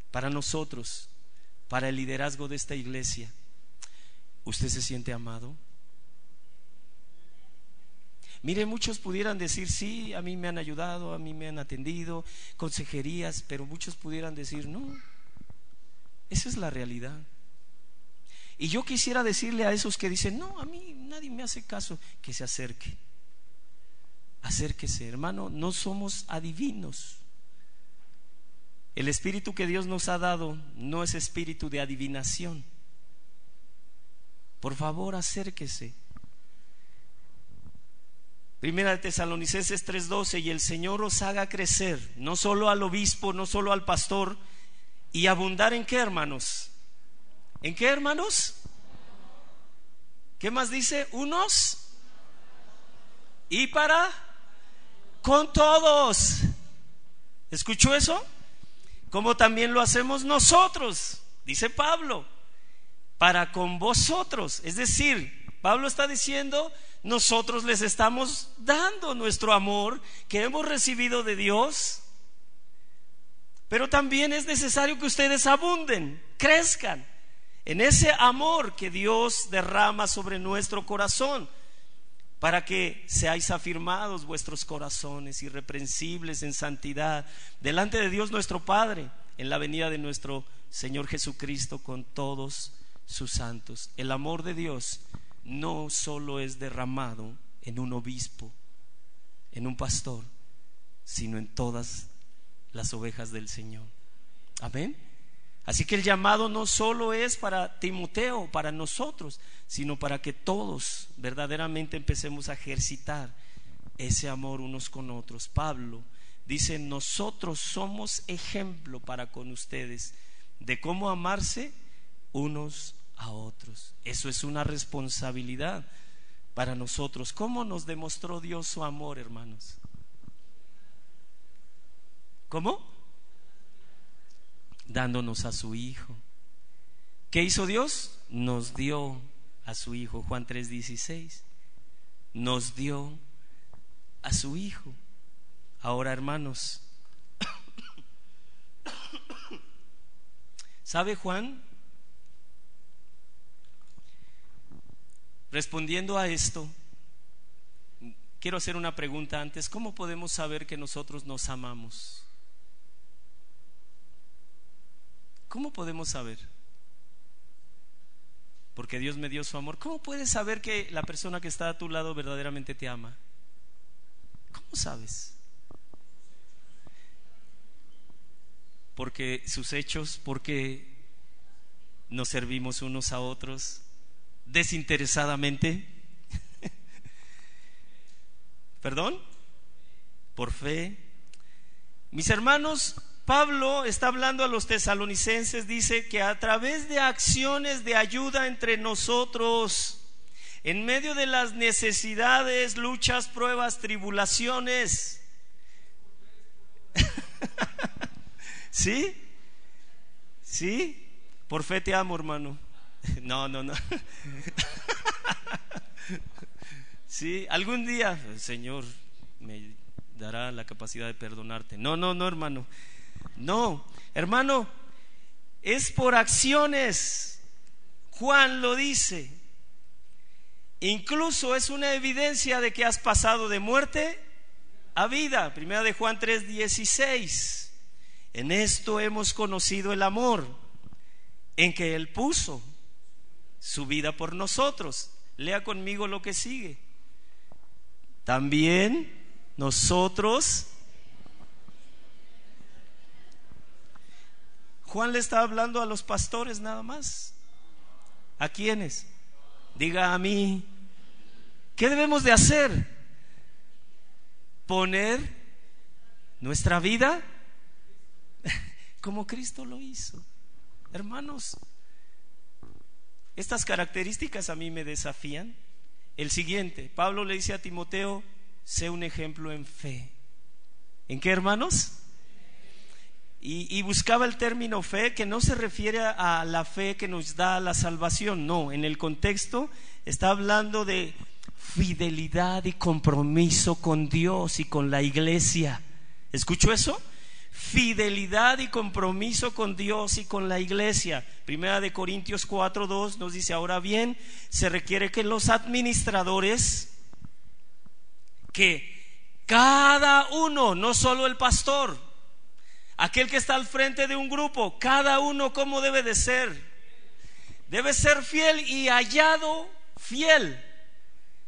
para nosotros, para el liderazgo de esta iglesia. ¿Usted se siente amado? Mire, muchos pudieran decir, sí, a mí me han ayudado, a mí me han atendido, consejerías, pero muchos pudieran decir, no, esa es la realidad. Y yo quisiera decirle a esos que dicen, no, a mí nadie me hace caso, que se acerque. Acérquese, hermano, no somos adivinos. El espíritu que Dios nos ha dado no es espíritu de adivinación. Por favor, acérquese. Primera de Tesalonicenses 3:12, y el Señor os haga crecer, no solo al obispo, no solo al pastor, y abundar en qué, hermanos? ¿En qué, hermanos? ¿Qué más dice? Unos y para con todos. ¿Escuchó eso? Como también lo hacemos nosotros, dice Pablo, para con vosotros. Es decir, Pablo está diciendo, nosotros les estamos dando nuestro amor que hemos recibido de Dios, pero también es necesario que ustedes abunden, crezcan en ese amor que Dios derrama sobre nuestro corazón, para que seáis afirmados vuestros corazones irreprensibles en santidad delante de Dios nuestro Padre en la venida de nuestro Señor Jesucristo con todos sus santos. El amor de Dios no solo es derramado en un obispo, en un pastor, sino en todas las ovejas del Señor. Amén. Así que el llamado no solo es para Timoteo, para nosotros, sino para que todos verdaderamente empecemos a ejercitar ese amor unos con otros. Pablo dice, nosotros somos ejemplo para con ustedes de cómo amarse unos a otros. Eso es una responsabilidad para nosotros. ¿Cómo nos demostró Dios su amor, hermanos? ¿Cómo? Dándonos a su Hijo. ¿Qué hizo Dios? Nos dio a su Hijo. Juan 3:16. Nos dio a su Hijo. Ahora, hermanos, ¿sabe Juan Respondiendo a esto, quiero hacer una pregunta antes. ¿Cómo podemos saber que nosotros nos amamos? ¿Cómo podemos saber? Porque Dios me dio su amor. ¿Cómo puedes saber que la persona que está a tu lado verdaderamente te ama? ¿Cómo sabes? Porque sus hechos, porque nos servimos unos a otros, desinteresadamente? ¿Perdón? Por fe. Mis hermanos, Pablo está hablando a los tesalonicenses, dice que a través de acciones de ayuda entre nosotros, en medio de las necesidades, luchas, pruebas, tribulaciones, ¿sí? ¿Sí? Por fe te amo, hermano. No, no, no. Sí, algún día el Señor me dará la capacidad de perdonarte. No, no, no, hermano. No, hermano, es por acciones. Juan lo dice. Incluso es una evidencia de que has pasado de muerte a vida. Primera de Juan 3:16. En esto hemos conocido el amor, en que Él puso su vida por nosotros. Lea conmigo lo que sigue. También nosotros Juan le está hablando a los pastores nada más. ¿A quiénes? Diga a mí. ¿Qué debemos de hacer? Poner nuestra vida como Cristo lo hizo. Hermanos, estas características a mí me desafían. El siguiente, Pablo le dice a Timoteo, sé un ejemplo en fe. ¿En qué, hermanos? Y, buscaba el término fe que no se refiere a la fe que nos da la salvación, no, en el contexto está hablando de fidelidad y compromiso con Dios y con la iglesia. ¿Escuchó eso? Fidelidad y compromiso con Dios y con la iglesia. Primera de Corintios 4:2 nos dice, ahora bien, se requiere que los administradores, que cada uno, no solo el pastor, Aquel que está al frente de un grupo, cada uno como debe de ser. Debe ser fiel y hallado fiel.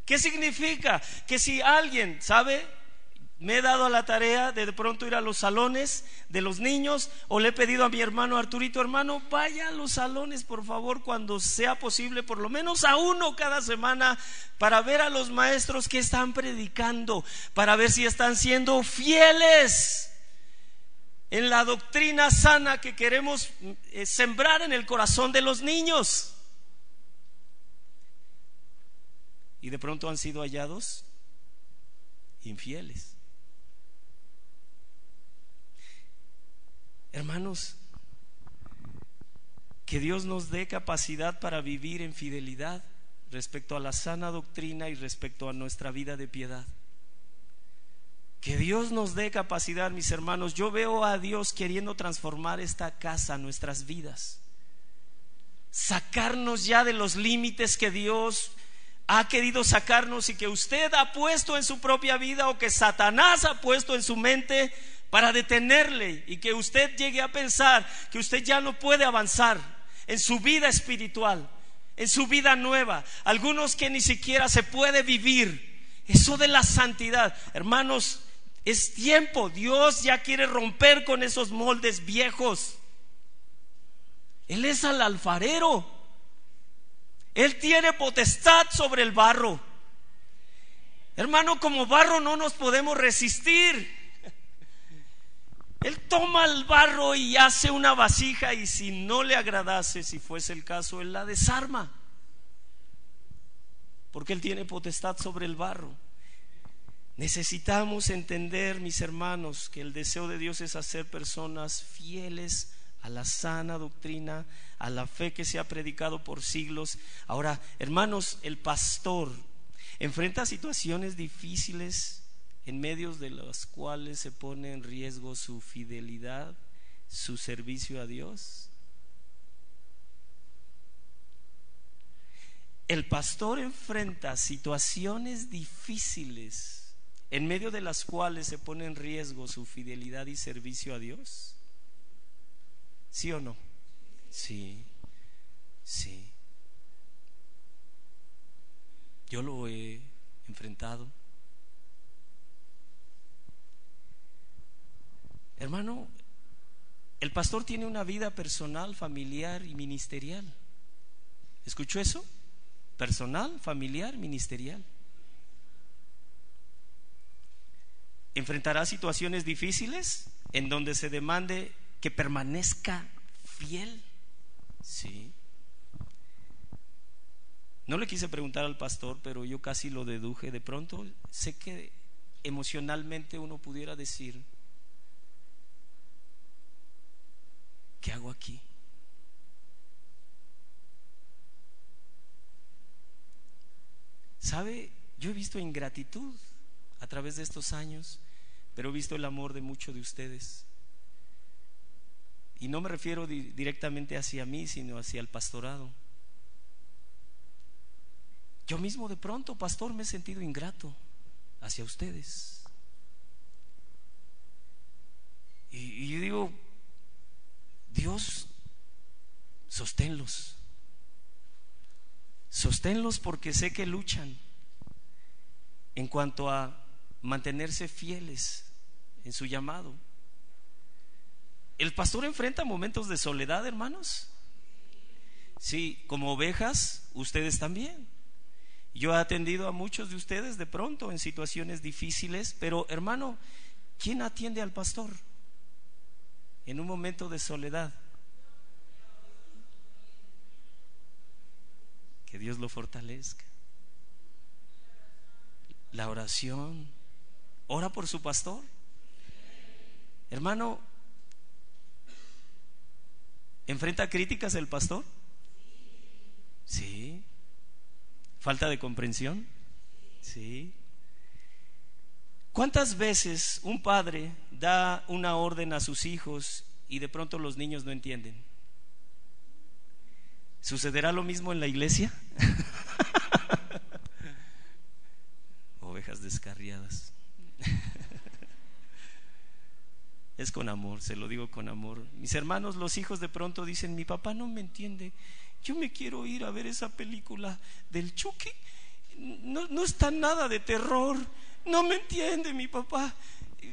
¿Qué significa? Que si alguien, ¿sabe? Me he dado la tarea de de pronto ir a los salones de los niños o le he pedido a mi hermano Arturito, hermano, vaya a los salones por favor cuando sea posible, por lo menos a uno cada semana, para ver a los maestros que están predicando, para ver si están siendo fieles en la doctrina sana que queremos eh, sembrar en el corazón de los niños. Y de pronto han sido hallados infieles. Hermanos, que Dios nos dé capacidad para vivir en fidelidad respecto a la sana doctrina y respecto a nuestra vida de piedad. Que Dios nos dé capacidad, mis hermanos. Yo veo a Dios queriendo transformar esta casa, nuestras vidas. Sacarnos ya de los límites que Dios ha querido sacarnos y que usted ha puesto en su propia vida o que Satanás ha puesto en su mente para detenerle y que usted llegue a pensar que usted ya no puede avanzar en su vida espiritual, en su vida nueva. Algunos que ni siquiera se puede vivir. Eso de la santidad, hermanos, es tiempo, Dios ya quiere romper con esos moldes viejos. Él es al alfarero. Él tiene potestad sobre el barro. Hermano, como barro no nos podemos resistir. Él toma el barro y hace una vasija y si no le agradase, si fuese el caso, Él la desarma. Porque Él tiene potestad sobre el barro. Necesitamos entender, mis hermanos, que el deseo de Dios es hacer personas fieles a la sana doctrina, a la fe que se ha predicado por siglos. Ahora, hermanos, el pastor enfrenta situaciones difíciles en medio de las cuales se pone en riesgo su fidelidad, su servicio a Dios. El pastor enfrenta situaciones difíciles en medio de las cuales se pone en riesgo su fidelidad y servicio a Dios? ¿Sí o no? Sí, sí. Yo lo he enfrentado. Hermano, el pastor tiene una vida personal, familiar y ministerial. ¿Escuchó eso? Personal, familiar, ministerial. Enfrentará situaciones difíciles en donde se demande que permanezca fiel. Sí. No le quise preguntar al pastor, pero yo casi lo deduje. De pronto sé que emocionalmente uno pudiera decir, ¿qué hago aquí? ¿Sabe? Yo he visto ingratitud a través de estos años, pero he visto el amor de muchos de ustedes. Y no me refiero directamente hacia mí, sino hacia el pastorado. Yo mismo de pronto, pastor, me he sentido ingrato hacia ustedes. Y, y yo digo, Dios, sosténlos. Sosténlos porque sé que luchan en cuanto a mantenerse fieles en su llamado. El pastor enfrenta momentos de soledad, hermanos. Sí, como ovejas, ustedes también. Yo he atendido a muchos de ustedes de pronto en situaciones difíciles, pero hermano, ¿quién atiende al pastor en un momento de soledad? Que Dios lo fortalezca. La oración. Ora por su pastor. Hermano, ¿enfrenta críticas el pastor? Sí. ¿Falta de comprensión? Sí. ¿Cuántas veces un padre da una orden a sus hijos y de pronto los niños no entienden? ¿Sucederá lo mismo en la iglesia? Ovejas descarriadas. es con amor, se lo digo con amor. Mis hermanos, los hijos de pronto dicen, mi papá no me entiende, yo me quiero ir a ver esa película del Chucky, no, no está nada de terror, no me entiende mi papá,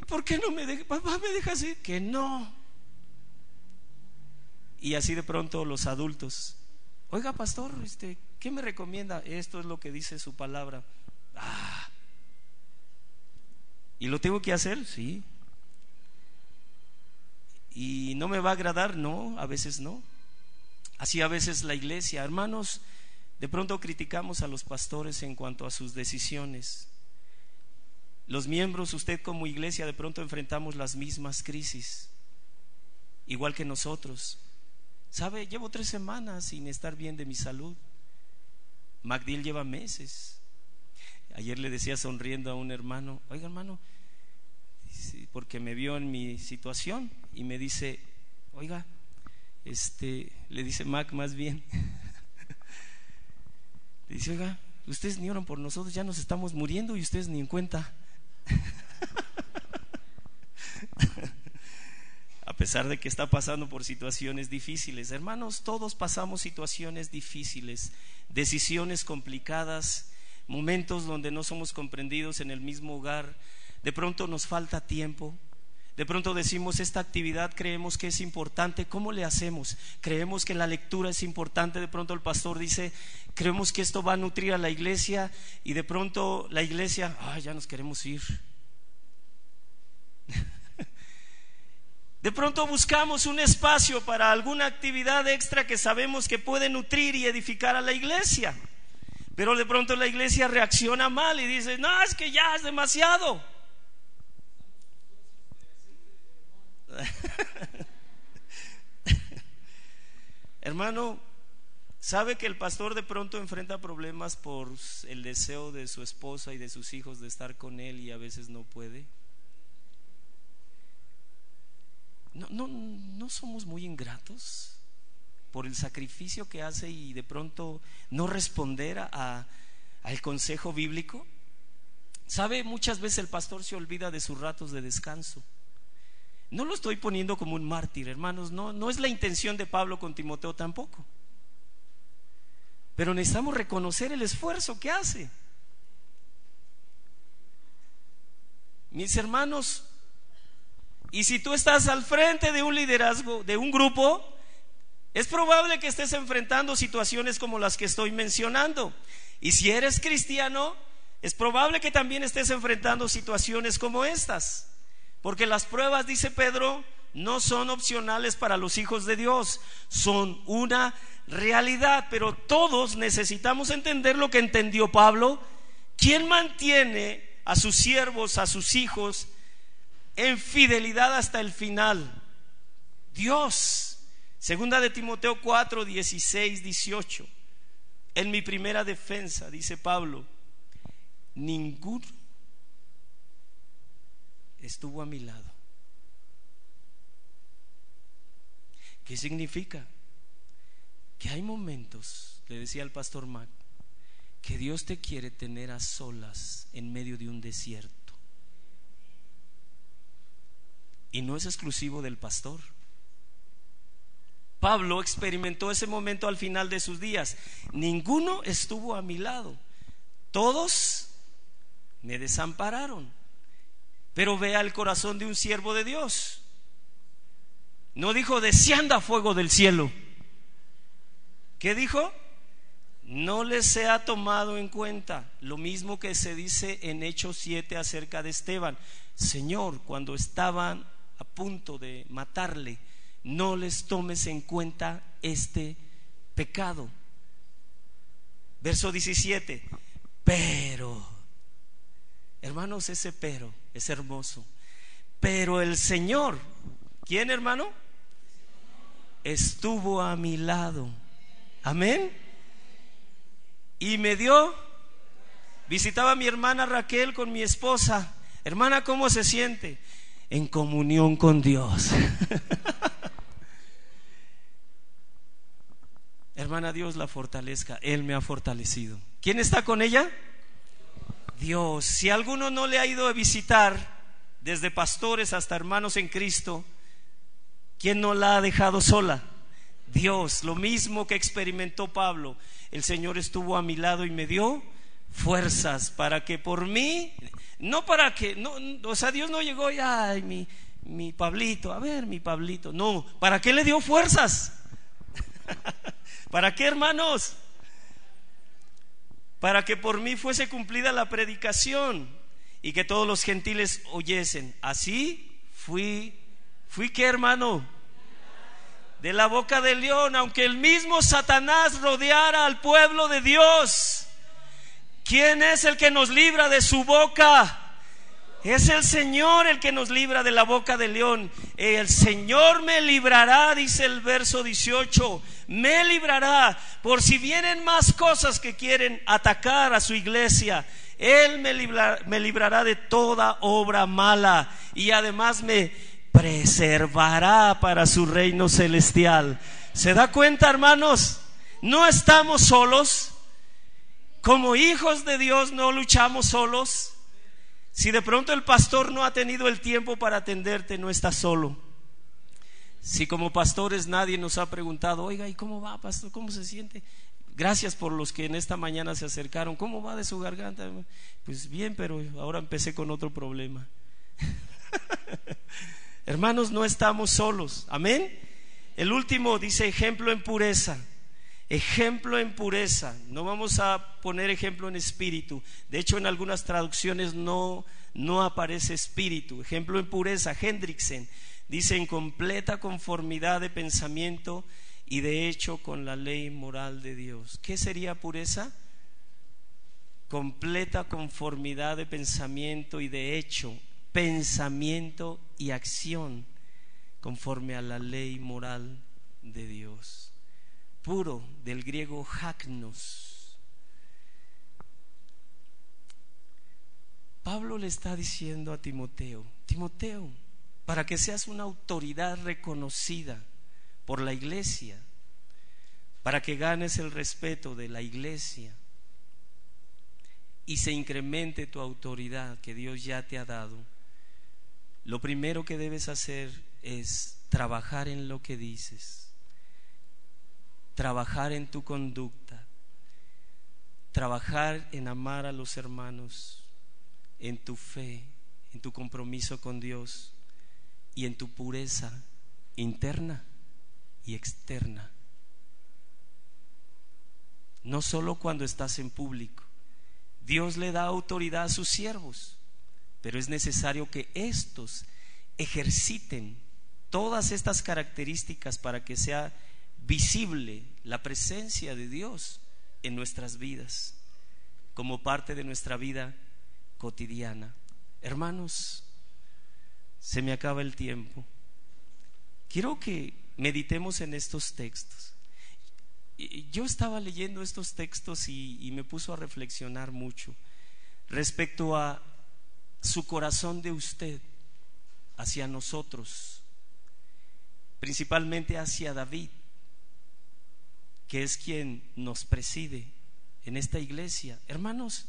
¿por qué no me deja? Papá, ¿me deja así? Que no. Y así de pronto los adultos Oiga, pastor, este, ¿qué me recomienda? Esto es lo que dice su palabra. Ah. ¿Y lo tengo que hacer? Sí. ¿Y no me va a agradar? No, a veces no. Así a veces la iglesia. Hermanos, de pronto criticamos a los pastores en cuanto a sus decisiones. Los miembros, usted como iglesia, de pronto enfrentamos las mismas crisis, igual que nosotros. ¿Sabe? Llevo tres semanas sin estar bien de mi salud. Magdil lleva meses. Ayer le decía sonriendo a un hermano, oiga hermano, porque me vio en mi situación y me dice, oiga, este, le dice Mac más bien, le dice, oiga, ustedes ni oran por nosotros, ya nos estamos muriendo y ustedes ni en cuenta. a pesar de que está pasando por situaciones difíciles. Hermanos, todos pasamos situaciones difíciles, decisiones complicadas, momentos donde no somos comprendidos en el mismo hogar, de pronto nos falta tiempo. De pronto decimos, esta actividad creemos que es importante, ¿cómo le hacemos? Creemos que la lectura es importante, de pronto el pastor dice, creemos que esto va a nutrir a la iglesia y de pronto la iglesia, ay, ya nos queremos ir. De pronto buscamos un espacio para alguna actividad extra que sabemos que puede nutrir y edificar a la iglesia. Pero de pronto la iglesia reacciona mal y dice, no, es que ya es demasiado. Hermano, ¿sabe que el pastor de pronto enfrenta problemas por el deseo de su esposa y de sus hijos de estar con él y a veces no puede? ¿No, no, somos muy ingratos por el sacrificio que hace y de pronto no responder a, al consejo bíblico? ¿Sabe? Muchas veces el pastor se olvida de sus ratos de descanso. No lo estoy poniendo como un mártir, hermanos, no, no es la intención de Pablo con Timoteo tampoco. Pero necesitamos reconocer el esfuerzo que hace. Mis hermanos, y si tú estás al frente de un liderazgo, de un grupo, es probable que estés enfrentando situaciones como las que estoy mencionando. Y si eres cristiano, es probable que también estés enfrentando situaciones como estas. Porque las pruebas, dice Pedro, no son opcionales para los hijos de Dios, son una realidad. Pero todos necesitamos entender lo que entendió Pablo. ¿Quién mantiene a sus siervos, a sus hijos, en fidelidad hasta el final. Dios. Segunda de Timoteo 4, 16, 18. En mi primera defensa, dice Pablo, ninguno estuvo a mi lado. ¿Qué significa? Que hay momentos, le decía el pastor Mac, que Dios te quiere tener a solas en medio de un desierto. Y no es exclusivo del pastor. Pablo experimentó ese momento al final de sus días. Ninguno estuvo a mi lado. Todos me desampararon. Pero vea el corazón de un siervo de Dios. No dijo, descienda fuego del cielo. ¿Qué dijo? No les ha tomado en cuenta. Lo mismo que se dice en Hechos 7 acerca de Esteban. Señor, cuando estaban a punto de matarle, no les tomes en cuenta este pecado. Verso 17, pero, hermanos, ese pero es hermoso. Pero el Señor, ¿quién hermano? Estuvo a mi lado. Amén. Y me dio, visitaba a mi hermana Raquel con mi esposa. Hermana, ¿cómo se siente? En comunión con Dios. Hermana, Dios la fortalezca. Él me ha fortalecido. ¿Quién está con ella? Dios. Si alguno no le ha ido a visitar, desde pastores hasta hermanos en Cristo, ¿quién no la ha dejado sola? Dios. Lo mismo que experimentó Pablo. El Señor estuvo a mi lado y me dio fuerzas para que por mí, no para que, no, o sea, Dios no llegó y, ay, mi, mi Pablito, a ver, mi Pablito. No, ¿para qué le dio fuerzas? ¿Para qué, hermanos? Para que por mí fuese cumplida la predicación y que todos los gentiles oyesen. Así fui, fui qué, hermano? De la boca del león, aunque el mismo Satanás rodeara al pueblo de Dios. ¿Quién es el que nos libra de su boca? Es el Señor el que nos libra de la boca del león. El Señor me librará, dice el verso 18. Me librará por si vienen más cosas que quieren atacar a su iglesia. Él me, me librará de toda obra mala y además me preservará para su reino celestial. ¿Se da cuenta, hermanos? No estamos solos. Como hijos de Dios no luchamos solos. Si de pronto el pastor no ha tenido el tiempo para atenderte, no estás solo. Si como pastores nadie nos ha preguntado, oiga, ¿y cómo va, pastor? ¿Cómo se siente? Gracias por los que en esta mañana se acercaron. ¿Cómo va de su garganta? Pues bien, pero ahora empecé con otro problema. Hermanos, no estamos solos. Amén. El último dice ejemplo en pureza. Ejemplo en pureza. No vamos a poner ejemplo en espíritu. De hecho, en algunas traducciones no, no aparece espíritu. Ejemplo en pureza. Hendrickson dice en completa conformidad de pensamiento y de hecho con la ley moral de Dios. ¿Qué sería pureza? Completa conformidad de pensamiento y de hecho, pensamiento y acción conforme a la ley moral de Dios puro del griego hagnos. Pablo le está diciendo a Timoteo, Timoteo, para que seas una autoridad reconocida por la iglesia, para que ganes el respeto de la iglesia y se incremente tu autoridad que Dios ya te ha dado, lo primero que debes hacer es trabajar en lo que dices trabajar en tu conducta, trabajar en amar a los hermanos, en tu fe, en tu compromiso con Dios y en tu pureza interna y externa. No solo cuando estás en público. Dios le da autoridad a sus siervos, pero es necesario que éstos ejerciten todas estas características para que sea visible la presencia de Dios en nuestras vidas, como parte de nuestra vida cotidiana. Hermanos, se me acaba el tiempo. Quiero que meditemos en estos textos. Yo estaba leyendo estos textos y, me puso a reflexionar mucho respecto a su corazón de usted hacia nosotros principalmente hacia David, que es quien nos preside en esta iglesia. Hermanos,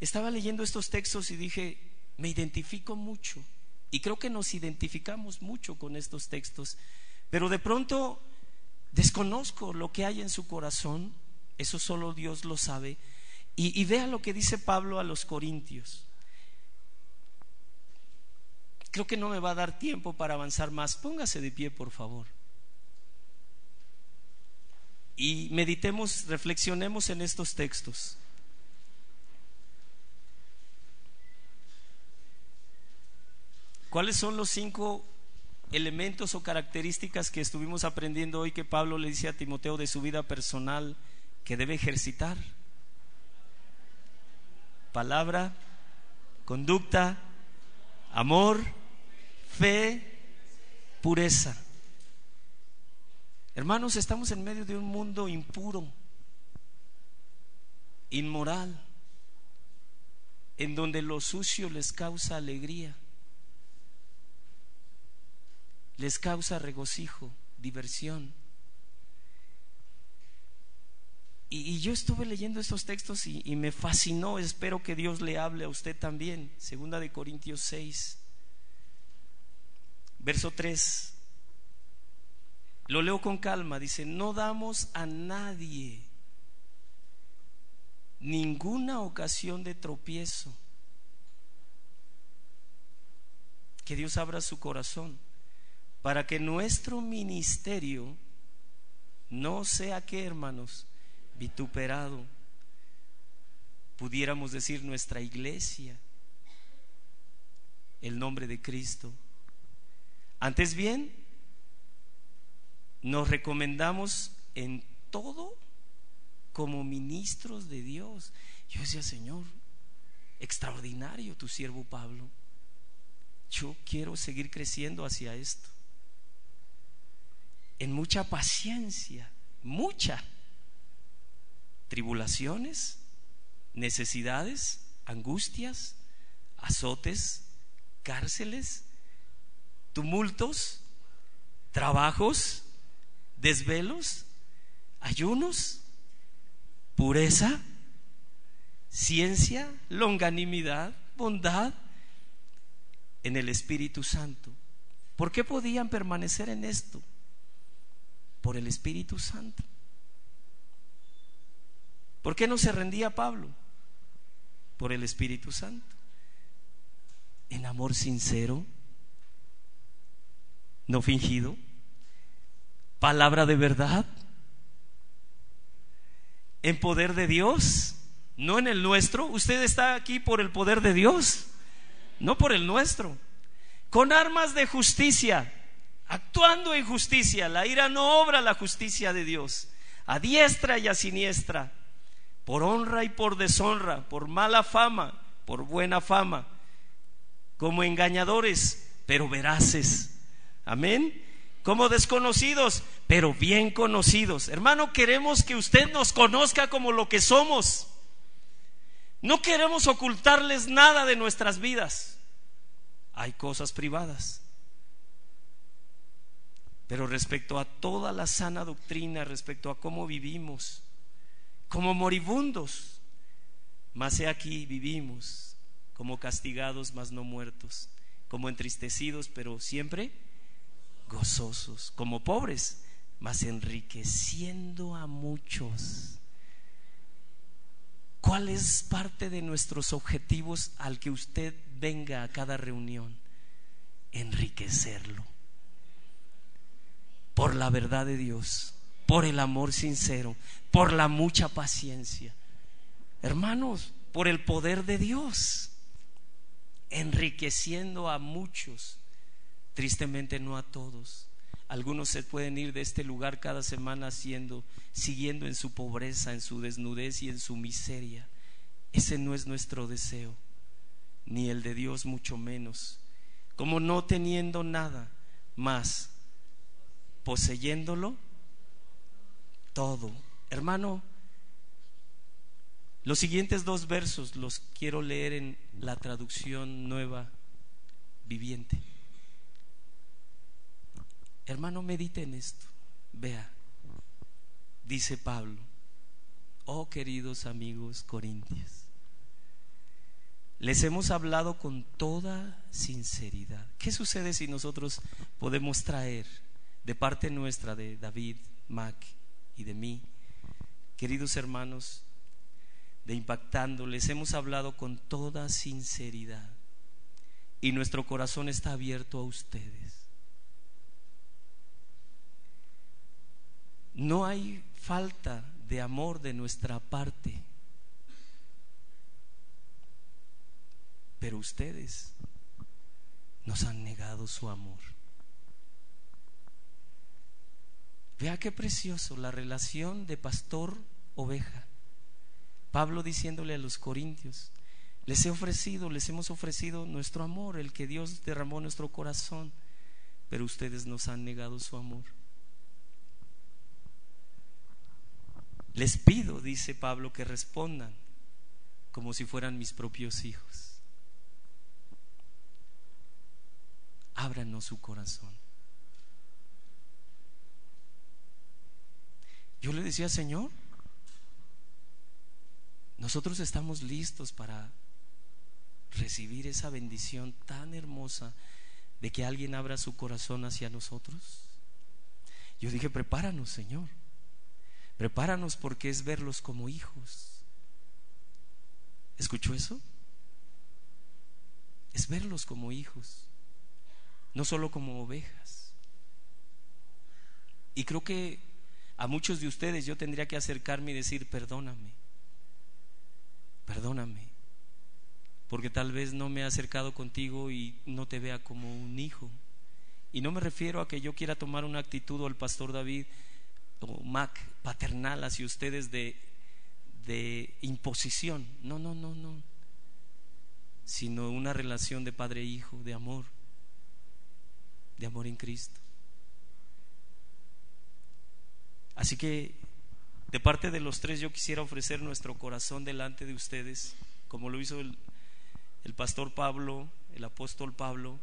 estaba leyendo estos textos y dije, me identifico mucho. Y creo que nos identificamos mucho con estos textos. Pero de pronto desconozco lo que hay en su corazón. Eso solo Dios lo sabe. Y, y vea lo que dice Pablo a los Corintios. Creo que no me va a dar tiempo para avanzar más. Póngase de pie, por favor. Y meditemos, reflexionemos en estos textos. ¿Cuáles son los cinco elementos o características que estuvimos aprendiendo hoy que Pablo le dice a Timoteo de su vida personal que debe ejercitar? Palabra, conducta, amor, fe, pureza. Hermanos, estamos en medio de un mundo impuro, inmoral, en donde lo sucio les causa alegría les causa regocijo, diversión. Y, yo estuve leyendo estos textos y, y, me fascinó, espero que Dios le hable a usted también. Segunda de Corintios 6, verso 3. Lo leo con calma, dice, no damos a nadie ninguna ocasión de tropiezo. Que Dios abra su corazón para que nuestro ministerio no sea que, hermanos, vituperado, pudiéramos decir nuestra iglesia, el nombre de Cristo. Antes bien, nos recomendamos en todo como ministros de Dios. Yo decía, Señor, extraordinario tu siervo Pablo. Yo quiero seguir creciendo hacia esto en mucha paciencia, mucha. Tribulaciones, necesidades, angustias, azotes, cárceles, tumultos, trabajos, desvelos, ayunos, pureza, ciencia, longanimidad, bondad en el Espíritu Santo. ¿Por qué podían permanecer en esto? por el Espíritu Santo. ¿Por qué no se rendía Pablo? Por el Espíritu Santo. En amor sincero, no fingido, palabra de verdad, en poder de Dios, no en el nuestro. Usted está aquí por el poder de Dios, no por el nuestro. Con armas de justicia actuando en justicia. La ira no obra la justicia de Dios, a diestra y a siniestra, por honra y por deshonra, por mala fama, por buena fama, como engañadores, pero veraces. Amén. Como desconocidos, pero bien conocidos. Hermano, queremos que usted nos conozca como lo que somos. No queremos ocultarles nada de nuestras vidas. Hay cosas privadas pero respecto a toda la sana doctrina, respecto a cómo vivimos, como moribundos, más he aquí vivimos, como castigados, mas no muertos, como entristecidos, pero siempre gozosos, como pobres, mas enriqueciendo a muchos. ¿Cuál es parte de nuestros objetivos al que usted venga a cada reunión? Enriquecerlo por la verdad de Dios, por el amor sincero, por la mucha paciencia. Hermanos, por el poder de Dios, enriqueciendo a muchos, tristemente no a todos. Algunos se pueden ir de este lugar cada semana haciendo, siguiendo en su pobreza, en su desnudez y en su miseria. Ese no es nuestro deseo, ni el de Dios mucho menos. Como no teniendo nada más poseyéndolo todo. Hermano, los siguientes dos versos los quiero leer en la traducción nueva viviente. Hermano, medite en esto. Vea, dice Pablo, oh queridos amigos corintios, les hemos hablado con toda sinceridad. ¿Qué sucede si nosotros podemos traer de parte nuestra, de David, Mac y de mí, queridos hermanos, de impactando, les hemos hablado con toda sinceridad y nuestro corazón está abierto a ustedes. No hay falta de amor de nuestra parte, pero ustedes nos han negado su amor. Vea qué precioso la relación de pastor-oveja. Pablo diciéndole a los corintios, les he ofrecido, les hemos ofrecido nuestro amor, el que Dios derramó en nuestro corazón, pero ustedes nos han negado su amor. Les pido, dice Pablo, que respondan como si fueran mis propios hijos. Ábranos su corazón. Yo le decía, Señor, nosotros estamos listos para recibir esa bendición tan hermosa de que alguien abra su corazón hacia nosotros. Yo dije, prepáranos, Señor. Prepáranos porque es verlos como hijos. ¿Escuchó eso? Es verlos como hijos, no solo como ovejas. Y creo que a muchos de ustedes yo tendría que acercarme y decir, perdóname, perdóname, porque tal vez no me he acercado contigo y no te vea como un hijo. Y no me refiero a que yo quiera tomar una actitud o el pastor David Mac paternal hacia ustedes de, de imposición. No, no, no, no. Sino una relación de padre e hijo, de amor, de amor en Cristo. Así que de parte de los tres yo quisiera ofrecer nuestro corazón delante de ustedes, como lo hizo el, el pastor Pablo, el apóstol Pablo,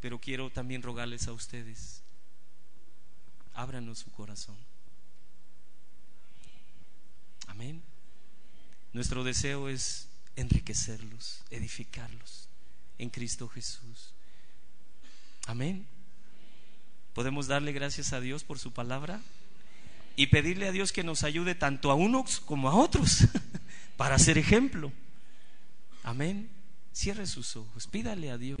pero quiero también rogarles a ustedes ábranos su corazón. Amén. Nuestro deseo es enriquecerlos, edificarlos en Cristo Jesús. Amén. Podemos darle gracias a Dios por su palabra y pedirle a Dios que nos ayude tanto a unos como a otros para ser ejemplo. Amén. Cierre sus ojos, pídale a Dios.